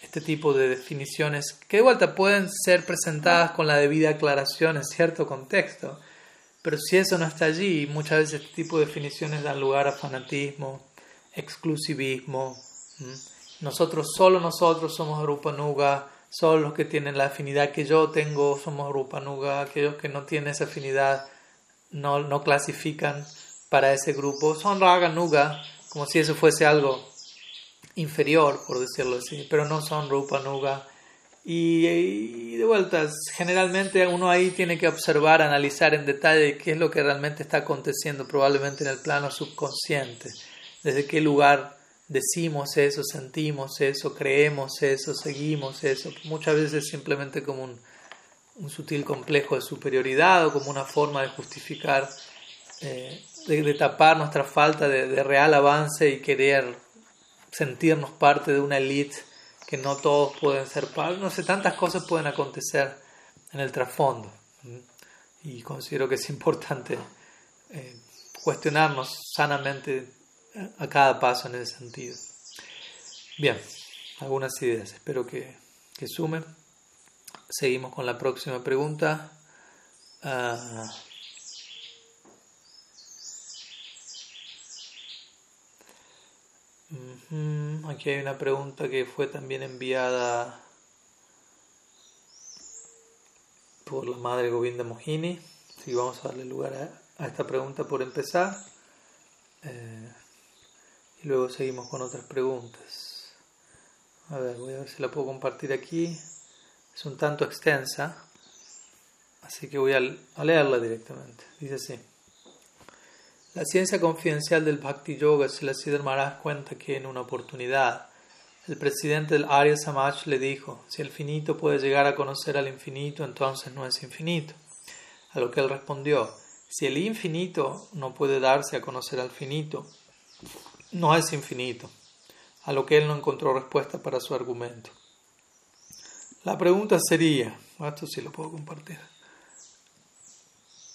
este tipo de definiciones, que de vuelta pueden ser presentadas con la debida aclaración en cierto contexto, pero si eso no está allí, muchas veces este tipo de definiciones dan lugar a fanatismo, exclusivismo. Nosotros, solo nosotros somos Rupa Nuga, solo los que tienen la afinidad que yo tengo somos Rupa Nuga, aquellos que no tienen esa afinidad no, no clasifican para ese grupo, son Raga Nuga, como si eso fuese algo inferior, por decirlo así, pero no son Rupa Nuga. Y, de vueltas, generalmente uno ahí tiene que observar, analizar en detalle qué es lo que realmente está aconteciendo, probablemente en el plano subconsciente, desde qué lugar decimos eso, sentimos eso, creemos eso, seguimos eso. Muchas veces simplemente como un, un sutil complejo de superioridad o como una forma de justificar, eh, de, tapar nuestra falta de, real avance y querer sentirnos parte de una elite que no todos pueden ser parte. No sé, tantas cosas pueden acontecer en el trasfondo. Y considero que es importante eh, cuestionarnos sanamente a cada paso en ese sentido. Bien, algunas ideas. Espero que, que sumen. Seguimos con la próxima pregunta. Ah, Aquí hay una pregunta que fue también enviada por la madre Govinda Mohini. Así vamos a darle lugar a, esta pregunta por empezar. Eh, y luego seguimos con otras preguntas. A ver, voy a ver si la puedo compartir aquí. Es un tanto extensa, así que voy a, leerla directamente. Dice así. La ciencia confidencial del Bhakti Yoga, se la Maharaj cuenta que en una oportunidad el presidente del Arya Samaj le dijo, si el finito puede llegar a conocer al infinito, entonces no es infinito. A lo que él respondió, si el infinito no puede darse a conocer al finito, no es infinito. A lo que él no encontró respuesta para su argumento. La pregunta sería, esto sí lo puedo compartir.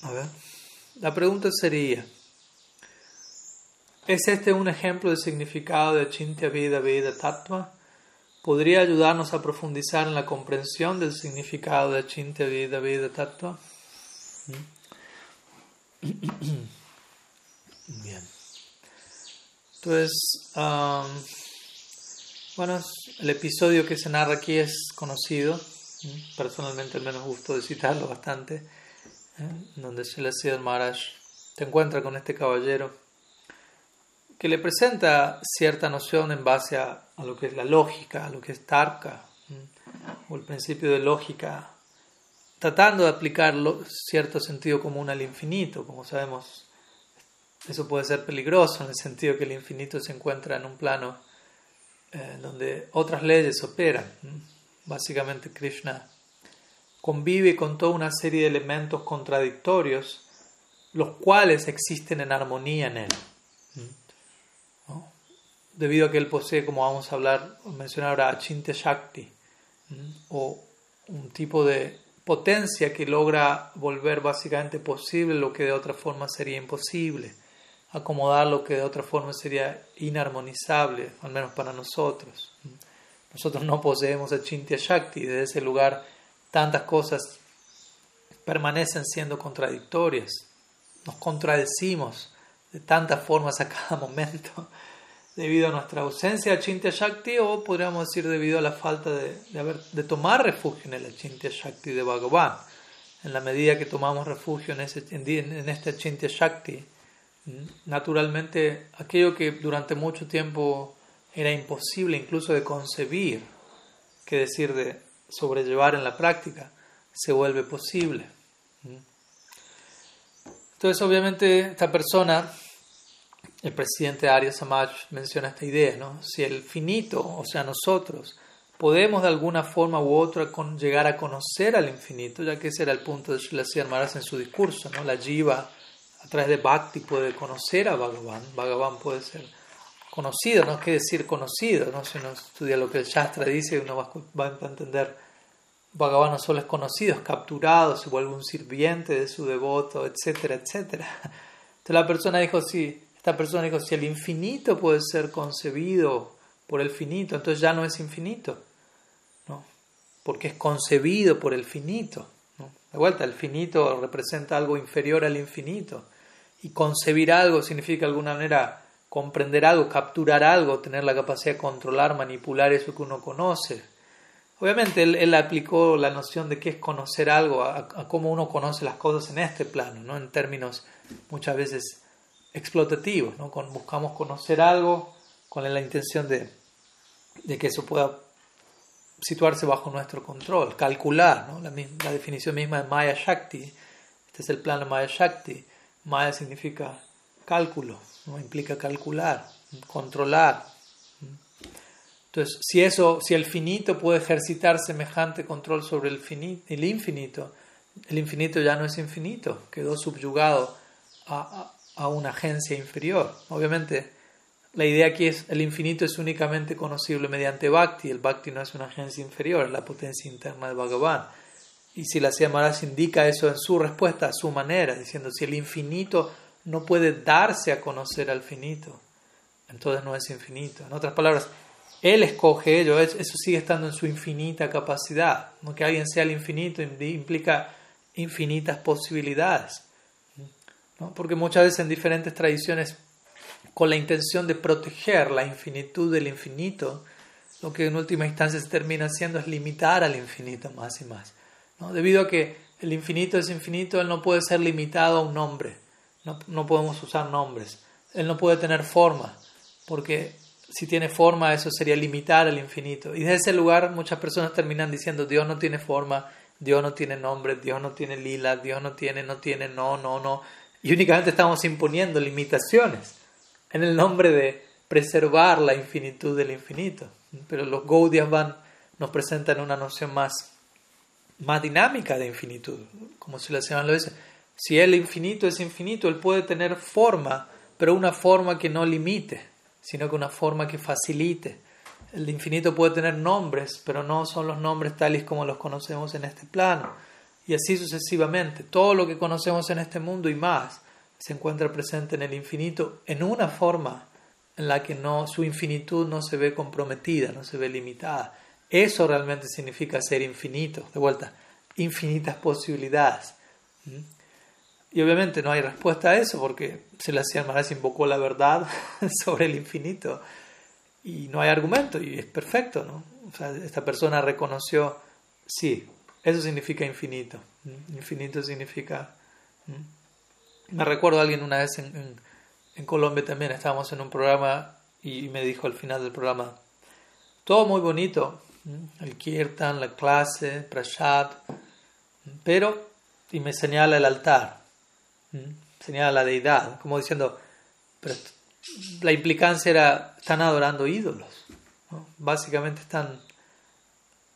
Ver, la pregunta sería, ¿Es este un ejemplo de significado de Chintya Veda Veda Tattva? ¿Podría ayudarnos a profundizar en la comprensión del significado de Chintya Veda Veda Tattva? Bien. Entonces, bueno, el episodio que se narra aquí es conocido. Personalmente, al menos gusto de citarlo bastante. ¿eh? Donde Shelasiddhar Maharaj se encuentra con este caballero que le presenta cierta noción en base a, lo que es la lógica, a lo que es Tarka, o el principio de lógica, tratando de aplicar cierto sentido común al infinito. Como sabemos, eso puede ser peligroso en el sentido que el infinito se encuentra en un plano eh, donde otras leyes operan. Básicamente Krishna convive con toda una serie de elementos contradictorios, los cuales existen en armonía en él debido a que él posee, como vamos a hablar, mencionar ahora, Achintya Shakti, o un tipo de potencia que logra volver básicamente posible lo que de otra forma sería imposible, acomodar lo que de otra forma sería inarmonizable, al menos para nosotros. Nosotros no poseemos Achintya Shakti, desde ese lugar tantas cosas permanecen siendo contradictorias, nos contradecimos de tantas formas a cada momento debido a nuestra ausencia de Achintya Shakti o podríamos decir debido a la falta de, haber, de tomar refugio en el Achintya Shakti de Bhagavan. En la medida que tomamos refugio en, ese, en este Achintya Shakti, naturalmente aquello que durante mucho tiempo era imposible incluso de concebir, que decir de sobrellevar en la práctica, se vuelve posible. Entonces obviamente esta persona el presidente Arya Samaj menciona esta idea, ¿no? Si el finito, o sea, nosotros, podemos de alguna forma u otra llegar a conocer al infinito, ya que ese era el punto de Sri Maharaj en su discurso, ¿no? La jiva a través de Bhakti puede conocer a Bhagavan, Bhagavan puede ser conocido, no quiere decir conocido, ¿no? Si uno estudia lo que el Shastra dice, uno va, a entender Bhagavan no solo es conocido, es capturado, se vuelve un sirviente de su devoto, etcétera, etcétera. Entonces la persona dijo, sí, esta persona dijo, si el infinito puede ser concebido por el finito, entonces ya no es infinito, ¿no? Porque es concebido por el finito. De vuelta, el finito representa algo inferior al infinito. Y concebir algo significa de alguna manera comprender algo, capturar algo, tener la capacidad de controlar, manipular eso que uno conoce. Obviamente él, aplicó la noción de qué es conocer algo a, cómo uno conoce las cosas en este plano, ¿no? en términos muchas veces explotativos, ¿no? Buscamos conocer algo con la intención de, de, que eso pueda situarse bajo nuestro control, calcular, ¿no? la, definición misma de Maya Shakti, este es el plano Maya Shakti, Maya significa cálculo, ¿no? implica calcular, controlar. Entonces, si, eso, si el finito puede ejercitar semejante control sobre el, finito, el infinito, el infinito ya no es infinito, quedó subyugado a, a una agencia inferior. Obviamente, la idea aquí es el infinito es únicamente conocible mediante Bhakti. El Bhakti no es una agencia inferior, es la potencia interna de Bhagavan. Y si la Maharaj indica eso en su respuesta, a su manera, diciendo si el infinito no puede darse a conocer al finito, entonces no es infinito. En otras palabras, él escoge ello, eso sigue estando en su infinita capacidad. No que alguien sea el infinito implica infinitas posibilidades. Porque muchas veces en diferentes tradiciones, con la intención de proteger la infinitud del infinito, lo que en última instancia se termina haciendo es limitar al infinito más y más. Debido a que el infinito es infinito, él no puede ser limitado a un nombre. No, no podemos usar nombres. Él no puede tener forma. porque si tiene forma eso sería limitar el infinito. Y desde ese lugar muchas personas terminan diciendo Dios no tiene forma, Dios no tiene nombre, Dios no tiene lila, Dios no tiene, no tiene, no, no, no. Y únicamente estamos imponiendo limitaciones en el nombre de preservar la infinitud del infinito. Pero los Gaudias nos presentan una noción más, más dinámica de infinitud, como si la señora lo dice. Si el infinito es infinito, él puede tener forma, pero una forma que no limite, sino que una forma que facilite. El infinito puede tener nombres, pero no son los nombres tales como los conocemos en este plano. Y así sucesivamente. Todo lo que conocemos en este mundo y más se encuentra presente en el infinito en una forma en la que no, su infinitud no se ve comprometida, no se ve limitada. Eso realmente significa ser infinito. De vuelta, infinitas posibilidades. ¿Mm? Y obviamente no hay respuesta a eso porque Selassie Maharaj invocó la verdad sobre el infinito y no hay argumento y es perfecto, ¿no? Esta persona reconoció, sí, eso significa infinito. ¿Mm? Infinito significa... ¿Mm? Me recuerdo alguien una vez en, Colombia también, estábamos en un programa y me dijo al final del programa, todo muy bonito, el kirtan, la clase, prashad, pero, y me señala el altar señala la deidad, como diciendo, pero la implicancia era, están adorando ídolos. Básicamente están...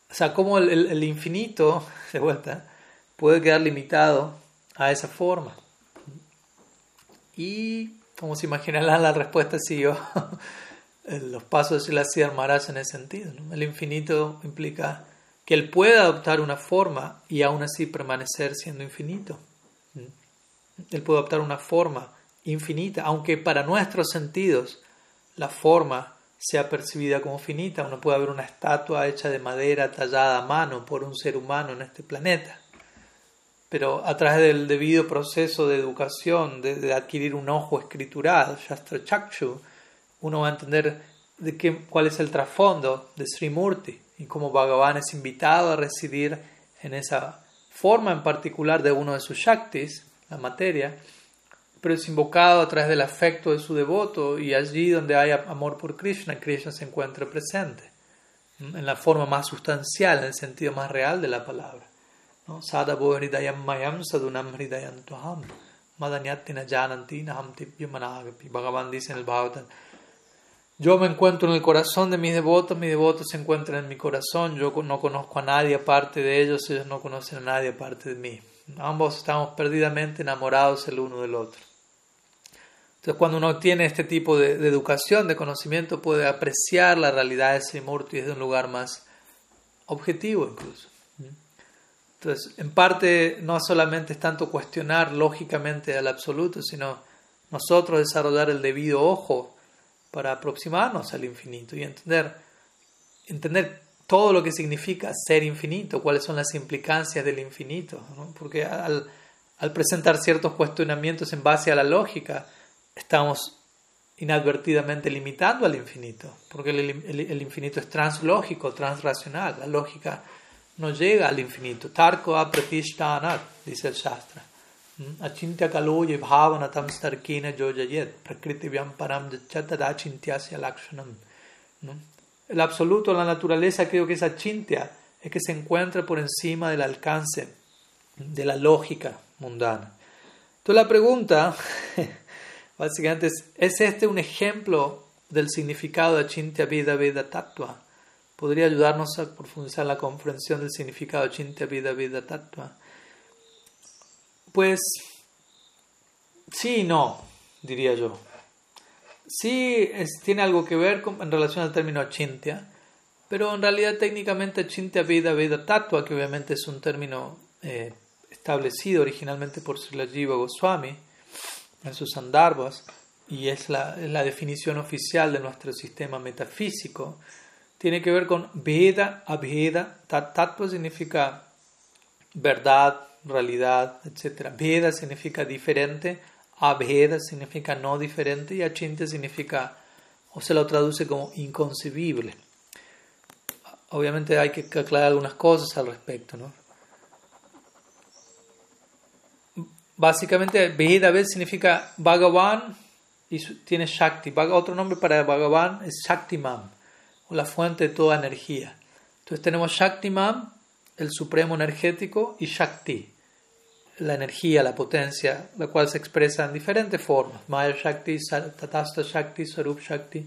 O sea, como el, el, infinito, de vuelta, puede quedar limitado a esa forma. Y, como se imaginarán, la respuesta siguió los pasos de la Maharaj en ese sentido. El infinito implica que él pueda adoptar una forma y aún así permanecer siendo infinito. Él puede adoptar una forma infinita, aunque para nuestros sentidos la forma sea percibida como finita. Uno puede ver una estatua hecha de madera tallada a mano por un ser humano en este planeta. Pero a través del debido proceso de educación, de, adquirir un ojo escritural, Shastra Chakshu, uno va a entender de qué, cuál es el trasfondo de Srimurti y cómo Bhagavan es invitado a residir en esa forma en particular de uno de sus Shaktis, la materia, pero es invocado a través del afecto de su devoto y allí donde hay amor por Krishna, Krishna se encuentra presente, en la forma más sustancial, en el sentido más real de la palabra. Bhagavan dice en el Bhagavatam, yo me encuentro en el corazón de mis devotos, mis devotos se encuentran en mi corazón, yo no conozco a nadie aparte de ellos, ellos no conocen a nadie aparte de mí. Ambos estamos perdidamente enamorados el uno del otro. Entonces, cuando uno tiene este tipo de, educación, de conocimiento, puede apreciar la realidad de Srimurti desde un lugar más objetivo incluso. Entonces, en parte, no solamente es tanto cuestionar lógicamente al absoluto, sino nosotros desarrollar el debido ojo para aproximarnos al infinito y entender, entender todo lo que significa ser infinito, cuáles son las implicancias del infinito, porque al, presentar ciertos cuestionamientos en base a la lógica, estamos inadvertidamente limitando al infinito, porque el, infinito es translógico, transracional, la lógica no llega al infinito. Tarko apratishtanat, dice el Shastra. ¿Mm? Achintya kaloye bhavanatam starkina joyayet, prakriti param achintya lakshanam. El absoluto, la naturaleza, creo que esa chintia es que se encuentra por encima del alcance de la lógica mundana. Entonces la pregunta, básicamente, es, ¿es este un ejemplo del significado de Chintya Vida Veda Tattva? ¿Podría ayudarnos a profundizar la comprensión del significado de Chintya Vida Veda Tattva? Pues sí y no, diría yo sí tiene algo que ver en relación al término achintya, pero en realidad técnicamente achintya vida vida tatua, que obviamente es un término eh, establecido originalmente por Srila Jiva Goswami en sus andarbas y es la, definición oficial de nuestro sistema metafísico, tiene que ver con Veda, Abheda. Tattva significa verdad, realidad, etc. Veda significa diferente, Abheda significa no diferente y Achintya significa, o se lo traduce como inconcebible. Obviamente hay que aclarar algunas cosas al respecto. ¿no? Básicamente, Veda significa Bhagavan y tiene Shakti. Otro nombre para Bhagavan es Shaktiman, o la fuente de toda energía. Entonces tenemos Shaktiman, el supremo energético, y Shakti, la energía, la potencia, la cual se expresa en diferentes formas. Maya Shakti, Tatasta Shakti, Sarup Shakti.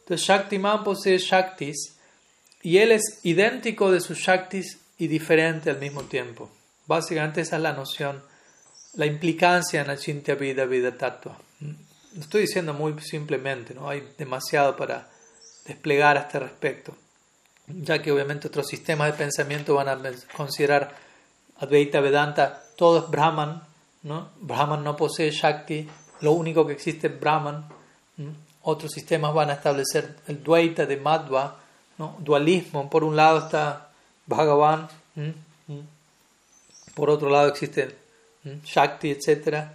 Entonces Shaktiman posee Shaktis y él es idéntico de sus Shaktis y diferente al mismo tiempo. Básicamente esa es la noción, la implicancia en Achintya Vida Vida Tattva. Lo estoy diciendo muy simplemente, no hay demasiado para desplegar a este respecto, ya que obviamente otros sistemas de pensamiento van a considerar Advaita Vedanta, todo es Brahman, ¿no? Brahman no posee Shakti, lo único que existe es Brahman. Otros sistemas van a establecer el Dvaita de Madhva, dualismo. Por un lado está Bhagavan, por otro lado existe Shakti, etc.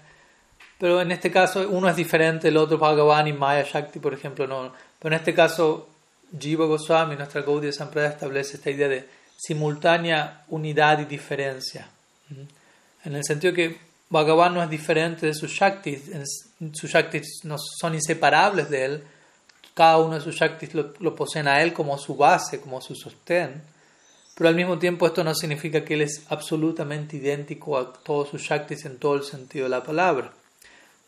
Pero en este caso uno es diferente, el otro Bhagavan y Maya Shakti, por ejemplo, no. Pero en este caso Jiva Goswami, nuestra Gaudiya Sampradaya, establece esta idea de simultánea unidad y diferencia. En el sentido que Bhagavan no es diferente de sus Shaktis, sus Shaktis no son inseparables de él, cada uno de sus Shaktis lo, lo poseen a él como su base, como su sostén, pero al mismo tiempo esto no significa que él es absolutamente idéntico a todos sus Shaktis en todo el sentido de la palabra.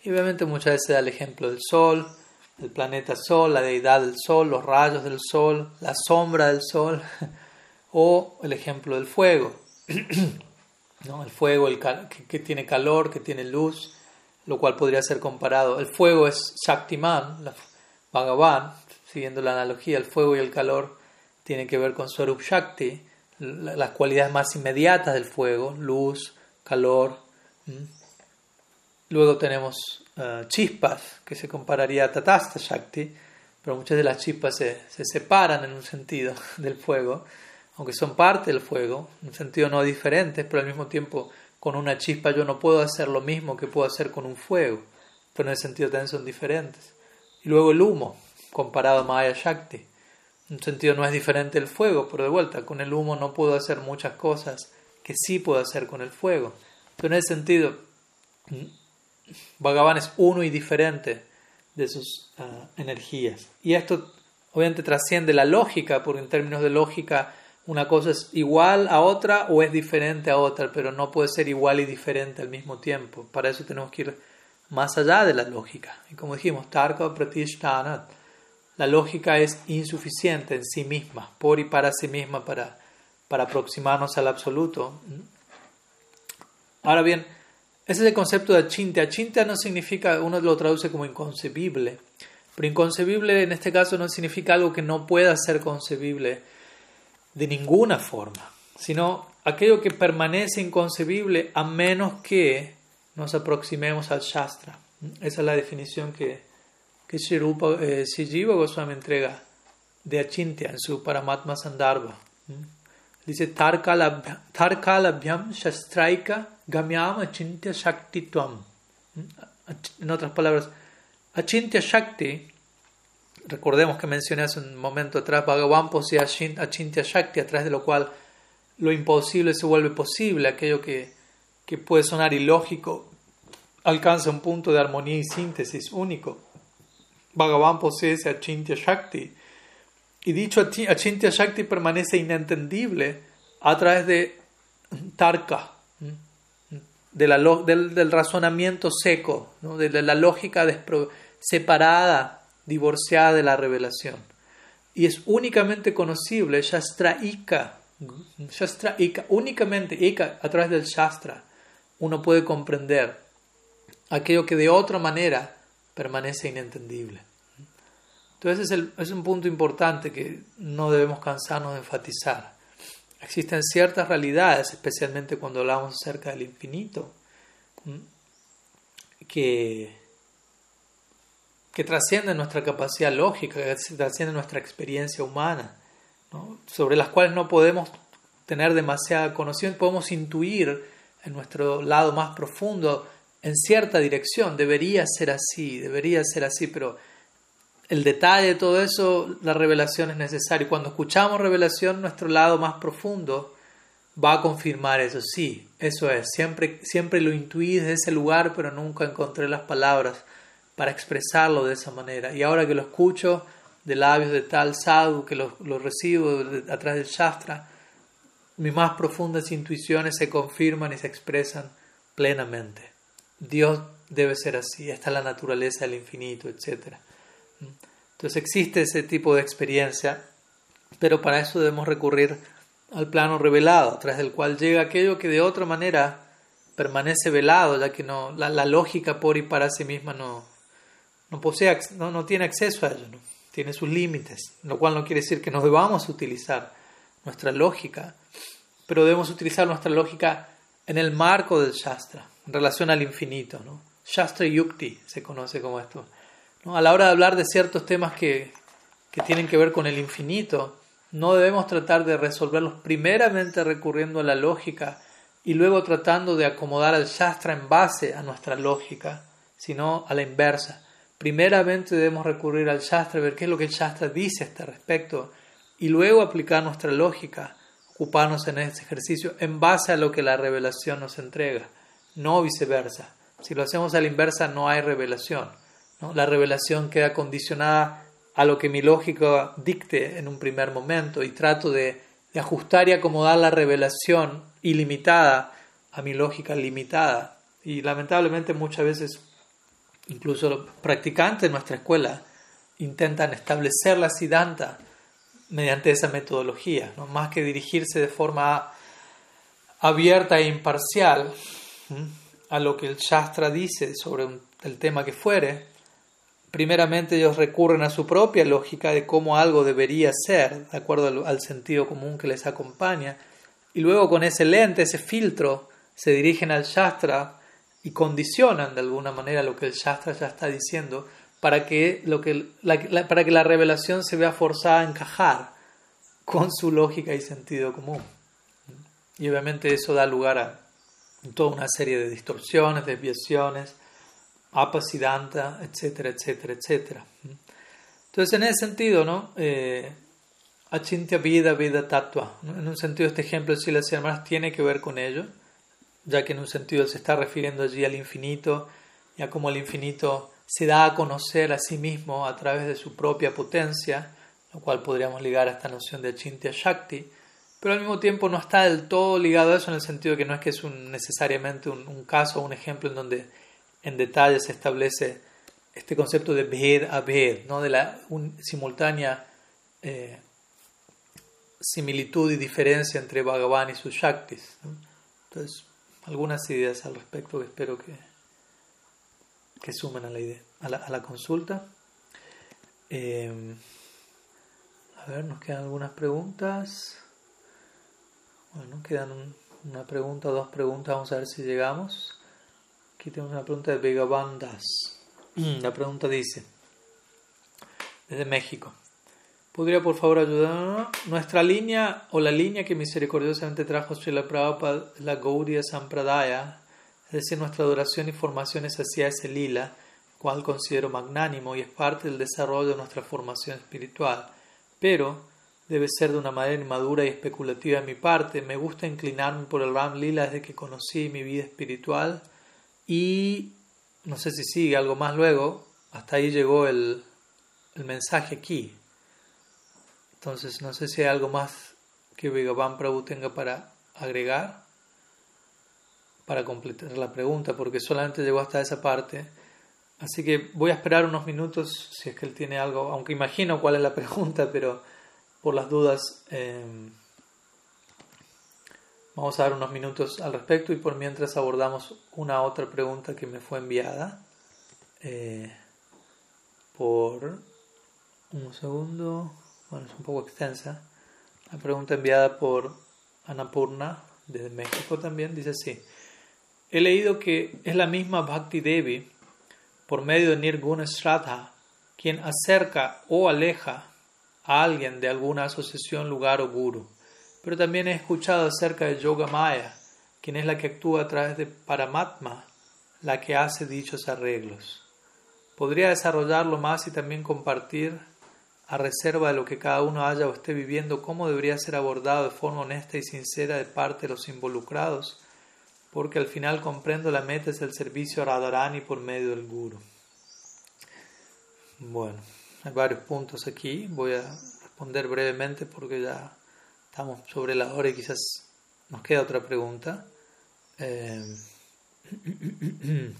Y obviamente muchas veces da el ejemplo del Sol, el planeta Sol, la deidad del Sol, los rayos del Sol, la sombra del Sol, o el ejemplo del fuego. ¿no? El fuego el que, tiene calor, que tiene luz, lo cual podría ser comparado. El fuego es Shaktiman, la, Bhagavan, siguiendo la analogía, el fuego y el calor tienen que ver con Swarup Shakti, las cualidades más inmediatas del fuego, luz, calor. Luego tenemos eh, chispas, que se compararía a Tatasta Shakti, pero muchas de las chispas se, se, separan en un sentido del fuego, aunque son parte del fuego, en un sentido no diferente, pero al mismo tiempo con una chispa yo no puedo hacer lo mismo que puedo hacer con un fuego, pero en el sentido también son diferentes. Y luego el humo, comparado a Maya Shakti. En un sentido no es diferente el fuego, pero de vuelta, con el humo no puedo hacer muchas cosas que sí puedo hacer con el fuego. Pero en ese sentido, Bhagavan es uno y diferente de sus ah, energías. Y esto obviamente trasciende la lógica, porque en términos de lógica una cosa es igual a otra o es diferente a otra, pero no puede ser igual y diferente al mismo tiempo. Para eso tenemos que ir más allá de la lógica. Y como dijimos, Tarka Pratishthanat, la lógica es insuficiente en sí misma, por y para sí misma, para, para aproximarnos al absoluto. Ahora bien, ese es el concepto de achintya. Achintya no significa, uno lo traduce como inconcebible, pero inconcebible en este caso no significa algo que no pueda ser concebible de ninguna forma, sino aquello que permanece inconcebible a menos que nos aproximemos al Shastra. Esa es la definición que, que Sri, Rupa, eh, Goswami entrega de Achintya en su Paramatma Sandarbha. Dice Tarkalabhyam Shastraika Gamyam Achintya Shakti Tuam. En otras palabras, Achintya Shakti, recordemos que mencioné hace un momento atrás, Bhagavan posee Achintya Shakti, a través de lo cual lo imposible se vuelve posible, aquello que que puede sonar ilógico, alcanza un punto de armonía y síntesis único. Bhagavan posee ese Achintya Shakti. Y dicho Achintya Shakti permanece inentendible a través de Tarka, del, razonamiento seco, de, la lógica separada, divorciada de la revelación. Y es únicamente conocible Shastraika, Shastraika, únicamente a través del Shastra uno puede comprender aquello que de otra manera permanece inentendible. Entonces es, es un punto importante que no debemos cansarnos de enfatizar. Existen ciertas realidades, especialmente cuando hablamos acerca del infinito, que, que trascienden nuestra capacidad lógica, que trascienden nuestra experiencia humana, sobre las cuales no podemos tener demasiada conocimiento, podemos intuir en nuestro lado más profundo en cierta dirección. Debería ser así, debería ser así, pero el detalle de todo eso, la revelación es necesaria. Cuando escuchamos revelación, nuestro lado más profundo va a confirmar eso. Sí, eso es. Siempre, siempre lo intuí desde ese lugar, pero nunca encontré las palabras para expresarlo de esa manera. Y ahora que lo escucho de labios de tal sadhu, que lo, lo recibo a través del Shastra, mis más profundas intuiciones se confirman y se expresan plenamente. Dios debe ser así, esta es la naturaleza del infinito, etc. Entonces existe ese tipo de experiencia, pero para eso debemos recurrir al plano revelado, a través del cual llega aquello que de otra manera permanece velado, ya que no, la, lógica por y para sí misma no, no, posee, no, no tiene acceso a ello, tiene sus límites, lo cual no quiere decir que no debamos utilizar nuestra lógica, pero debemos utilizar nuestra lógica en el marco del Shastra, en relación al infinito. ¿no? Shastra Yukti se conoce como esto. A la hora de hablar de ciertos temas que, que tienen que ver con el infinito, no debemos tratar de resolverlos primeramente recurriendo a la lógica y luego tratando de acomodar al Shastra en base a nuestra lógica, sino a la inversa. Primeramente debemos recurrir al Shastra, ver qué es lo que el Shastra dice a este respecto y luego aplicar nuestra lógica, ocuparnos en este ejercicio en base a lo que la revelación nos entrega, no viceversa. Si lo hacemos a la inversa no hay revelación. La revelación queda condicionada a lo que mi lógica dicte en un primer momento y trato de, de ajustar y acomodar la revelación ilimitada a mi lógica limitada. Y lamentablemente muchas veces incluso los practicantes de nuestra escuela intentan establecer la siddhanta mediante esa metodología, ¿no? más que dirigirse de forma abierta e imparcial a lo que el Shastra dice sobre el tema que fuere, primeramente ellos recurren a su propia lógica de cómo algo debería ser, de acuerdo al, sentido común que les acompaña, y luego con ese lente, ese filtro, se dirigen al Shastra y condicionan de alguna manera lo que el Shastra ya está diciendo para que, lo que, la, para que la revelación se vea forzada a encajar con su lógica y sentido común. Y obviamente eso da lugar a toda una serie de distorsiones, desviaciones, apacidanta, etcétera, etcétera, etcétera. Entonces, en ese sentido, ¿no? Eh, achintya vida, vida tatua. En un sentido, este ejemplo de las hermanas tiene que ver con ello, ya que en un sentido se está refiriendo allí al infinito, ya como el infinito se da a conocer a sí mismo a través de su propia potencia, lo cual podríamos ligar a esta noción de Chintya Shakti, pero al mismo tiempo no está del todo ligado a eso en el sentido de que no es que es un, necesariamente un, caso o un ejemplo en donde en detalle se establece este concepto de Bhed a Bhed, ¿no? de la simultánea eh, similitud y diferencia entre Bhagavan y sus Shaktis. Entonces, algunas ideas al respecto que espero que, que sumen a la, idea, a la, consulta. Eh, a ver, nos quedan algunas preguntas. Bueno, quedan una pregunta dos preguntas, vamos a ver si llegamos. Aquí tenemos una pregunta de Vega Bandas. Mm, la pregunta dice, desde México. ¿Podría por favor ayudar? Nuestra línea o la línea que misericordiosamente trajo Srila Prabhupada, la Gaudiya Sampradaya, es decir, nuestra adoración y formación es hacia ese lila, cual considero magnánimo y es parte del desarrollo de nuestra formación espiritual. Pero debe ser de una manera inmadura y especulativa de mi parte. Me gusta inclinarme por el Ram Lila desde que conocí mi vida espiritual y no sé si sigue algo más luego. Hasta ahí llegó el, el mensaje aquí. Entonces no sé si hay algo más que Vegavan Prabhu tenga para agregar para completar la pregunta, porque solamente llegó hasta esa parte. Así que voy a esperar unos minutos si es que él tiene algo, aunque imagino cuál es la pregunta, pero por las dudas em, vamos a dar unos minutos al respecto y por mientras abordamos una otra pregunta que me fue enviada eh, por un segundo, bueno, es un poco extensa. La pregunta enviada por Anapurna desde México también dice así. He leído que es la misma Bhakti Devi, por medio de Nirguna Shraddha, quien acerca o aleja a alguien de alguna asociación, lugar o guru. Pero también he escuchado acerca de Yoga Maya, quien es la que actúa a través de Paramatma, la que hace dichos arreglos. Podría desarrollarlo más y también compartir, a reserva de lo que cada uno haya o esté viviendo, cómo debería ser abordado de forma honesta y sincera de parte de los involucrados porque al final comprendo la meta es el servicio a Radharani por medio del Guru. Bueno, hay varios puntos aquí. Voy a responder brevemente porque ya estamos sobre la hora y quizás nos queda otra pregunta. Eh,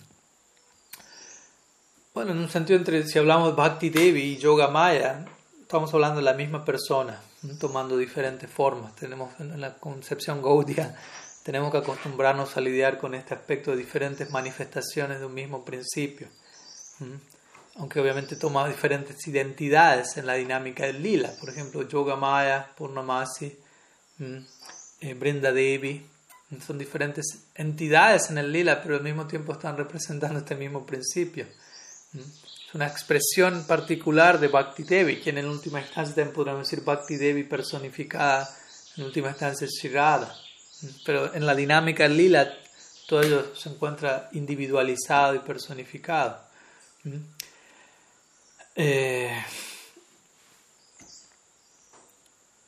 bueno, en un sentido entre si hablamos Bhakti Devi y Yoga Maya, estamos hablando de la misma persona, tomando diferentes formas. Tenemos en la concepción Gaudia, tenemos que acostumbrarnos a lidiar con este aspecto de diferentes manifestaciones de un mismo principio. Aunque obviamente toma diferentes identidades en la dinámica del lila. Por ejemplo, Yoga Maya, Purnamasi, eh, Brinda Devi. Son diferentes entidades en el lila, pero al mismo tiempo están representando este mismo principio. Es una expresión particular de Bhakti Devi, quien en última instancia podríamos decir Bhakti Devi personificada, en última instancia Shirada. Pero en la dinámica del lila, todo ello se encuentra individualizado y personificado. Eh,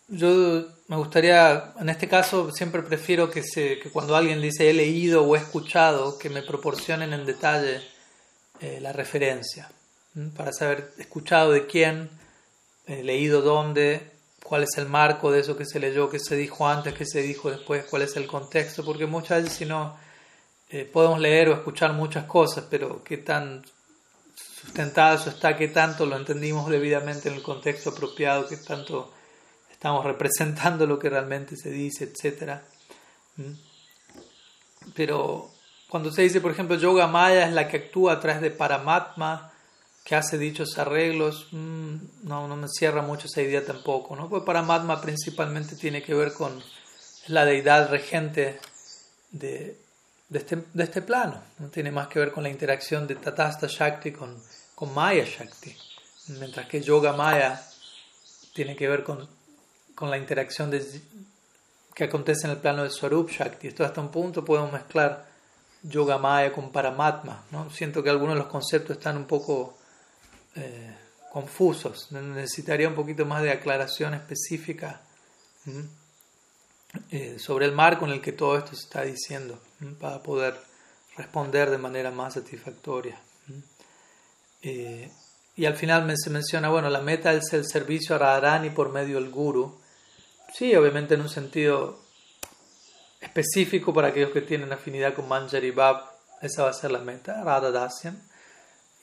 yo me gustaría, en este caso, siempre prefiero que, se, que cuando alguien dice he leído o he escuchado, que me proporcionen en detalle eh, la referencia, para saber escuchado de quién, eh, leído dónde, cuál es el marco de eso que se leyó, qué se dijo antes, qué se dijo después, cuál es el contexto, porque muchas veces si no eh, podemos leer o escuchar muchas cosas, pero qué tan sustentado eso está, qué tanto lo entendimos debidamente en el contexto apropiado, qué tanto estamos representando lo que realmente se dice, etc. Pero cuando se dice, por ejemplo, Yoga Maya es la que actúa a través de Paramatma, que hace dichos arreglos, mm, no, no me cierra mucho esa idea tampoco, ¿no? Pues Paramatma principalmente tiene que ver con la deidad regente de, de, este, de este plano, no tiene más que ver con la interacción de Tatasta Shakti con, con Maya Shakti, mientras que Yoga Maya tiene que ver con, con la interacción de, que acontece en el plano de Swarup Shakti. Esto hasta un punto podemos mezclar Yoga Maya con Paramatma. ¿no? Siento que algunos de los conceptos están un poco eh, confusos. Necesitaría un poquito más de aclaración específica eh, sobre el marco en el que todo esto se está diciendo para poder responder de manera más satisfactoria. Eh, y al final se menciona, bueno, la meta es el servicio a Radharani por medio del guru. Sí, obviamente en un sentido específico para aquellos que tienen afinidad con Manjari Bab, esa va a ser la meta, Radha Dasyan.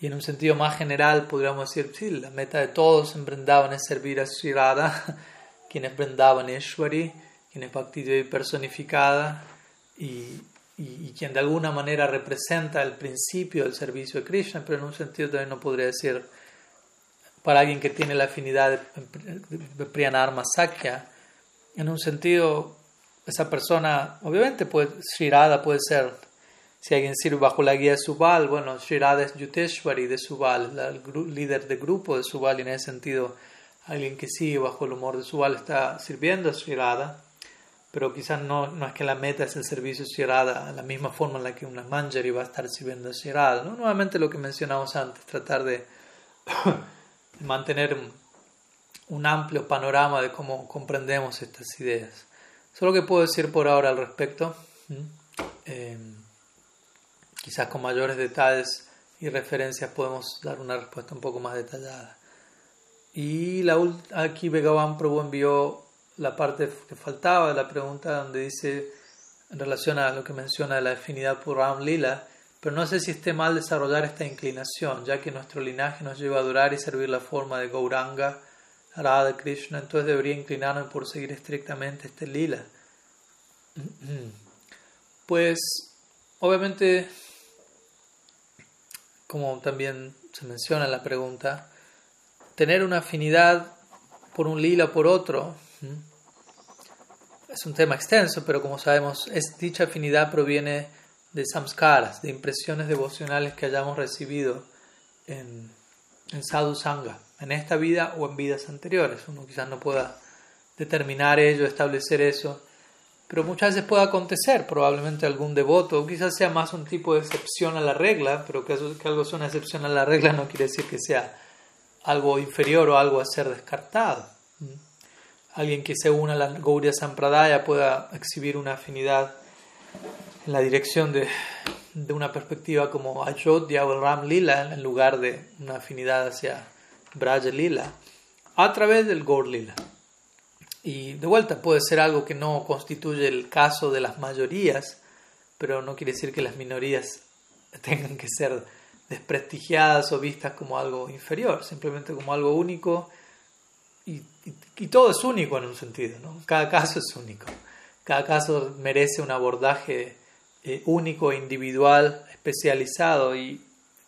Y en un sentido más general podríamos decir, sí, la meta de todos en Vrindavan es servir a Sri Radha, quien es Vrindavan Ishwari, quien es Bhakti personificada y, y, quien de alguna manera representa el principio del servicio de Krishna, pero en un sentido también no podría decir para alguien que tiene la afinidad de, de Priyanarma Sakya, en un sentido esa persona, obviamente, puede, Shirada puede ser, si alguien sirve bajo la guía de Subal, bueno, Shirada es Yuteshwari de Subal, el líder de grupo de Subal, y en ese sentido, alguien que sigue bajo el humor de Subal está sirviendo a Shirada, pero quizás no, no es que la meta es el servicio Shirada, la misma forma en la que una Manjari va a estar sirviendo a Shirada, ¿no? Nuevamente lo que mencionamos antes, tratar de mantener un amplio panorama de cómo comprendemos estas ideas. Eso es lo que puedo decir por ahora al respecto. Eh, quizás con mayores detalles y referencias podemos dar una respuesta un poco más detallada. Y la, aquí Begavan Prabhu envió la parte que faltaba de la pregunta donde dice en relación a lo que menciona la afinidad por Ram Lila, pero no sé si esté mal desarrollar esta inclinación, ya que nuestro linaje nos lleva a adorar y servir la forma de Gauranga Radha Krishna, entonces debería inclinarme por seguir estrictamente este lila. Pues, obviamente, como también se menciona en la pregunta, tener una afinidad por un lila o por otro es un tema extenso, pero como sabemos, es, dicha afinidad proviene de samskaras, de impresiones devocionales que hayamos recibido en, en sadhu sangha en esta vida o en vidas anteriores. Uno quizás no pueda determinar ello, establecer eso, pero muchas veces puede acontecer, probablemente algún devoto, quizás sea más un tipo de excepción a la regla, pero que, que algo sea una excepción a la regla no quiere decir que sea algo inferior o algo a ser descartado. Alguien que se una a la Gaudiya Sampradaya pueda exhibir una afinidad en la dirección de, de una perspectiva como Ayodhya o Ram Lila en lugar de una afinidad hacia Braja Lila, a través del Gaur Lila. Y de vuelta puede ser algo que no constituye el caso de las mayorías, pero no quiere decir que las minorías tengan que ser desprestigiadas o vistas como algo inferior, simplemente como algo único. Y, y, todo es único en un sentido, ¿no? Cada caso es único. Cada caso merece un abordaje eh, único, individual, especializado, y,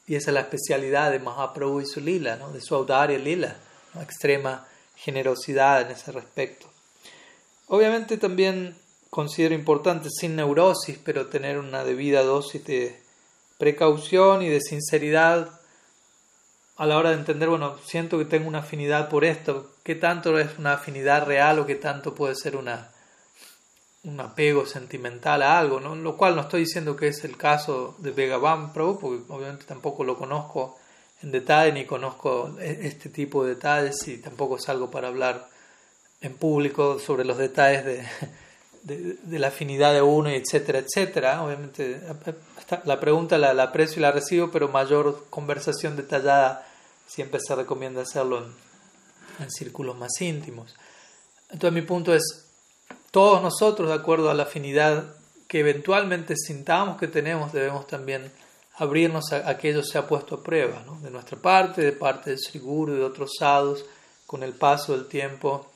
y, esa es la especialidad de Mahaprabhu y su lila, ¿no? de su audaria lila, extrema generosidad en ese respecto. Obviamente también considero importante, sin neurosis, pero tener una debida dosis de precaución y de sinceridad a la hora de entender, bueno, siento que tengo una afinidad por esto, qué tanto es una afinidad real o qué tanto puede ser una, un apego sentimental a algo, ¿no? lo cual no estoy diciendo que es el caso de Bhagavan Prabhu, porque obviamente tampoco lo conozco en detalle ni conozco e-, este tipo de detalles y tampoco es algo para hablar en público sobre los detalles de, la afinidad de uno, etcétera, etcétera. Obviamente la pregunta la, aprecio y la recibo, pero mayor conversación detallada siempre se recomienda hacerlo en, en círculos más íntimos. Entonces mi punto es, todos nosotros, de acuerdo a la afinidad que eventualmente sintamos que tenemos, debemos también abrirnos a, que ello sea puesto a prueba, ¿no? de nuestra parte, de parte del Sri de otros sadhus, con el paso del tiempo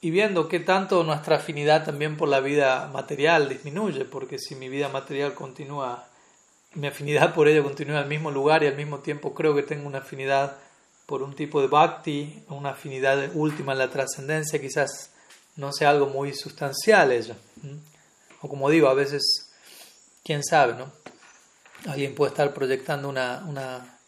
y viendo qué tanto nuestra afinidad también por la vida material disminuye, porque si mi vida material continúa, mi afinidad por ello continúa al mismo lugar y al mismo tiempo creo que tengo una afinidad por un tipo de bhakti, una afinidad última en la trascendencia, quizás no sea algo muy sustancial ello. O como digo, a veces, quién sabe, ¿no? Alguien puede estar proyectando una, una,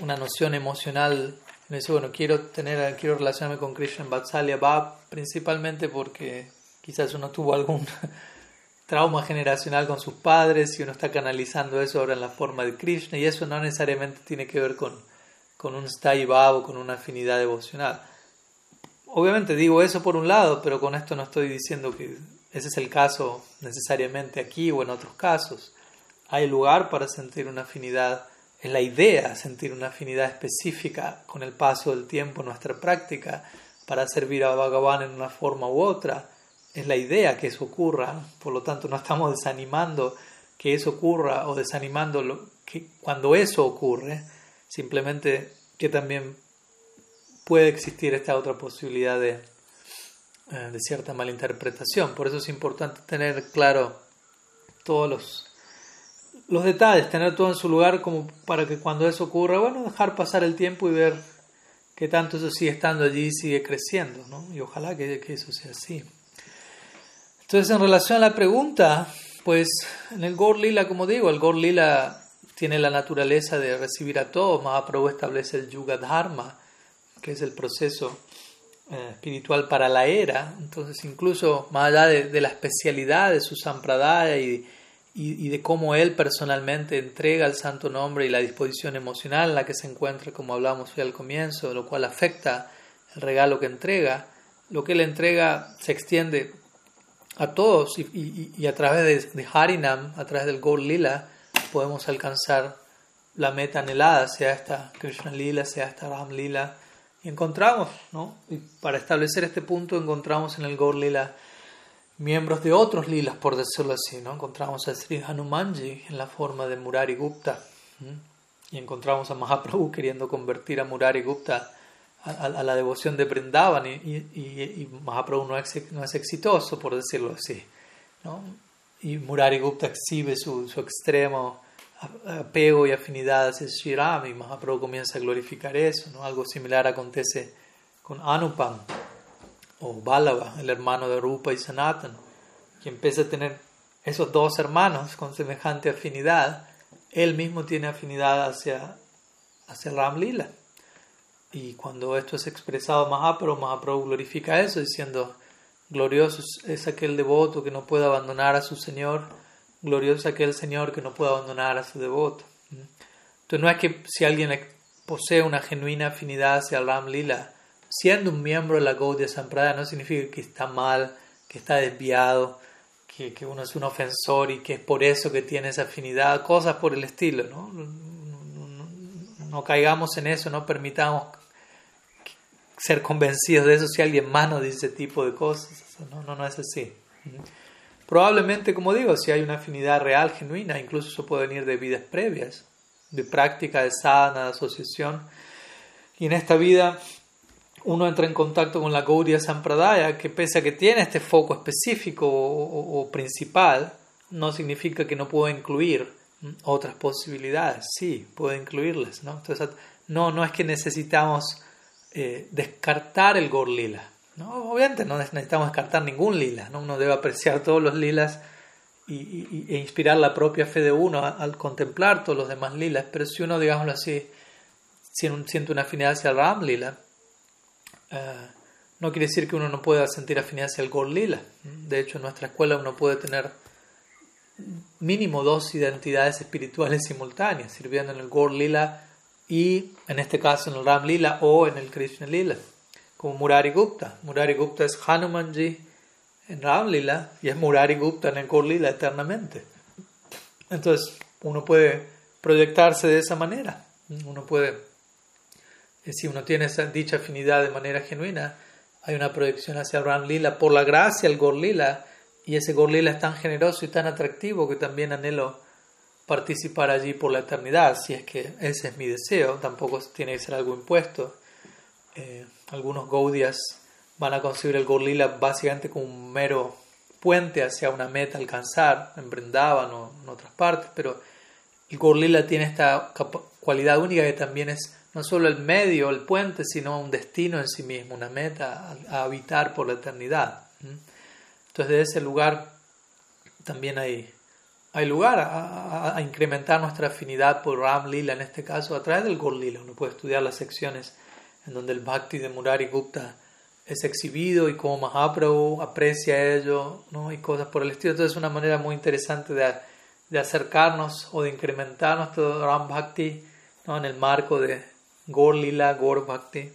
una noción emocional me dice, bueno, quiero, tener, quiero relacionarme con Krishna en Vatsalya Bhav, principalmente porque quizás uno tuvo algún trauma generacional con sus padres y uno está canalizando eso ahora en la forma de Krishna y eso no necesariamente tiene que ver con, con un Stai Bhav o con una afinidad devocional. Obviamente digo eso por un lado, pero con esto no estoy diciendo que ese es el caso necesariamente aquí o en otros casos. Hay lugar para sentir una afinidad es la idea, sentir una afinidad específica con el paso del tiempo en nuestra práctica para servir a Bhagavan en una forma u otra. Es la idea que eso ocurra, por lo tanto no estamos desanimando que eso ocurra o desanimando lo que cuando eso ocurre, simplemente que también puede existir esta otra posibilidad de, eh, de cierta malinterpretación. Por eso es importante tener claro todos los los detalles, tener todo en su lugar como para que cuando eso ocurra, bueno, dejar pasar el tiempo y ver que tanto eso sigue estando allí y sigue creciendo, ¿no? Y ojalá que, que, eso sea así. Entonces, en relación a la pregunta, pues en el Gor Lila, como digo, el Gor Lila tiene la naturaleza de recibir a todos, Mahaprabhu establece el Yuga Dharma, que es el proceso eh, espiritual para la era, entonces incluso más allá de, de la especialidad de su sampradaya y y, de cómo él personalmente entrega el santo nombre y la disposición emocional en la que se encuentra, como hablamos hoy al comienzo, lo cual afecta el regalo que entrega. Lo que él entrega se extiende a todos y, a través de, Harinam, a través del Gaur Lila, podemos alcanzar la meta anhelada, sea esta Krishna Lila, sea esta Ram Lila. Y encontramos, ¿no? Y para establecer este punto encontramos en el Gaur Lila miembros de otros lilas, por decirlo así. ¿no? Encontramos a Sri Hanumanji en la forma de Murari Gupta. Y encontramos a Mahaprabhu queriendo convertir a Murari Gupta a, la devoción de Brindavan. Y, y, Mahaprabhu no es, no es, exitoso, por decirlo así. ¿no? Y Murari Gupta exhibe su, su extremo apego y afinidad hacia Sri Ram y Mahaprabhu comienza a glorificar eso. ¿no? Algo similar acontece con Anupam o Balava, el hermano de Rupa y Sanatan, que empieza a tener esos dos hermanos con semejante afinidad, él mismo tiene afinidad hacia, hacia Ram Lila. Y cuando esto es expresado Mahaprabhu, Mahaprabhu glorifica eso diciendo, glorioso es aquel devoto que no puede abandonar a su Señor, glorioso es aquel Señor que no puede abandonar a su devoto. Entonces no es que si alguien posee una genuina afinidad hacia Ram Lila, siendo un miembro de la Gaudiya Sampradaya no significa que está mal, que está desviado, que, que, uno es un ofensor y que es por eso que tiene esa afinidad, cosas por el estilo, ¿no? No, caigamos en eso, no permitamos ser convencidos de eso si alguien más nos dice ese tipo de cosas. No, no, no es así. Probablemente, como digo, si hay una afinidad real, genuina, incluso eso puede venir de vidas previas, de práctica de sadhana, de asociación. Y en esta vida uno entra en contacto con la Gaudiya Sampradaya, que pese a que tiene este foco específico o, principal, no significa que no pueda incluir otras posibilidades. Sí, puede incluirlas. ¿no? Entonces, no, no es que necesitamos eh, descartar el Gorlila. ¿No? Obviamente no necesitamos descartar ningún lila. ¿no? Uno debe apreciar todos los lilas y, e inspirar la propia fe de uno al contemplar todos los demás lilas. Pero si uno, digámoslo así, siente una afinidad hacia el Ram Lila, eh, no quiere decir que uno no pueda sentir afinidad hacia el Gol Lila. De hecho, en nuestra escuela uno puede tener mínimo dos identidades espirituales simultáneas, sirviendo en el Gol Lila y en este caso en el Ram Lila o en el Krishna Lila, como Murari Gupta. Murari Gupta es Hanumanji en Ram Lila y es Murari Gupta en el Gol Lila eternamente. Entonces, uno puede proyectarse de esa manera. Uno puede si uno tiene esa dicha afinidad de manera genuina, hay una proyección hacia Ram Lila por la gracia el Gorlila, y ese Gorlila es tan generoso y tan atractivo que también anhelo participar allí por la eternidad, si es que ese es mi deseo, tampoco tiene que ser algo impuesto. Eh, algunos Gaudias van a concebir el Gorlila básicamente como un mero puente hacia una meta alcanzar, en Brindavan o en otras partes, pero el Gorlila tiene esta cualidad única que también es no solo el medio, el puente, sino un destino en sí mismo, una meta a, habitar por la eternidad. Entonces, de ese lugar también hay, hay lugar a, incrementar nuestra afinidad por Ram Lila, en este caso, a través del Gol Lila. Uno puede estudiar las secciones en donde el Bhakti de Murari Gupta es exhibido y cómo Mahaprabhu aprecia ello, ¿no? y cosas por el estilo. Entonces, es una manera muy interesante de, de acercarnos o de incrementar nuestro Ram Bhakti ¿no? en el marco de, Gor Lila, Gor Bhakti.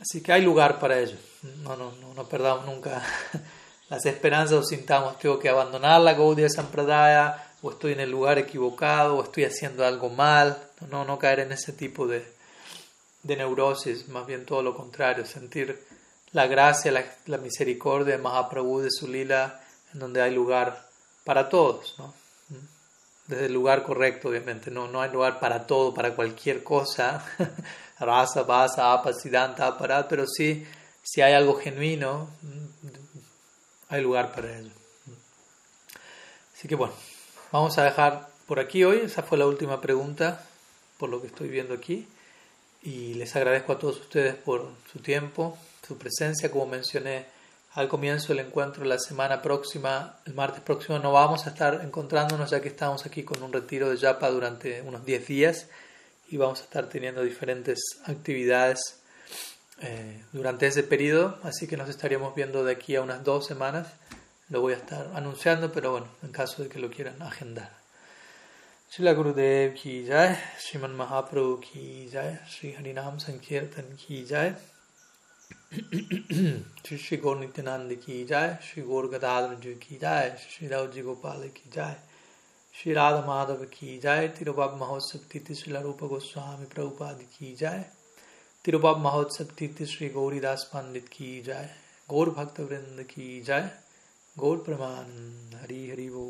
Así que hay lugar para ello. No, no, no, no perdamos nunca las esperanzas o sintamos tengo que abandonar la Gaudiya Sampradaya o estoy en el lugar equivocado o estoy haciendo algo mal. No, no caer en ese tipo de, de neurosis, más bien todo lo contrario, sentir la gracia, la, la misericordia de Mahaprabhu, de su lila, en donde hay lugar para todos. ¿no? desde el lugar correcto, obviamente. No, no hay lugar para todo, para cualquier cosa. Rasa, basa, apasidanta, aparat, pero sí, si hay algo genuino, hay lugar para ello. Así que bueno, vamos a dejar por aquí hoy. Esa fue la última pregunta, por lo que estoy viendo aquí. Y les agradezco a todos ustedes por su tiempo, su presencia, como mencioné al comienzo del encuentro la semana próxima, el martes próximo, no vamos a estar encontrándonos ya que estamos aquí con un retiro de Yapa durante unos 10 días y vamos a estar teniendo diferentes actividades eh, durante ese periodo, así que nos estaríamos viendo de aquí a unas dos semanas. Lo voy a estar anunciando, pero bueno, en caso de que lo quieran agendar. Shila Gurudev ki jai, Sriman Mahaprabhu ki jai, Sri Harinam संकीर्तन की jai. श्री श्री गौर नित्यानंद की जाय श्री गौर गदाधर जी की जाय श्री राव जी गोपाल की जाय श्री राधा माधव की जाय तिरुबाब महोत्सव तिथि श्री रूप गोस्वामी प्रभुपाद की जाय तिरुबाब महोत्सव तिथि श्री गौरीदास पंडित की जाय गौर भक्त वृंद की जाय गौर प्रमाण हरि हरि वो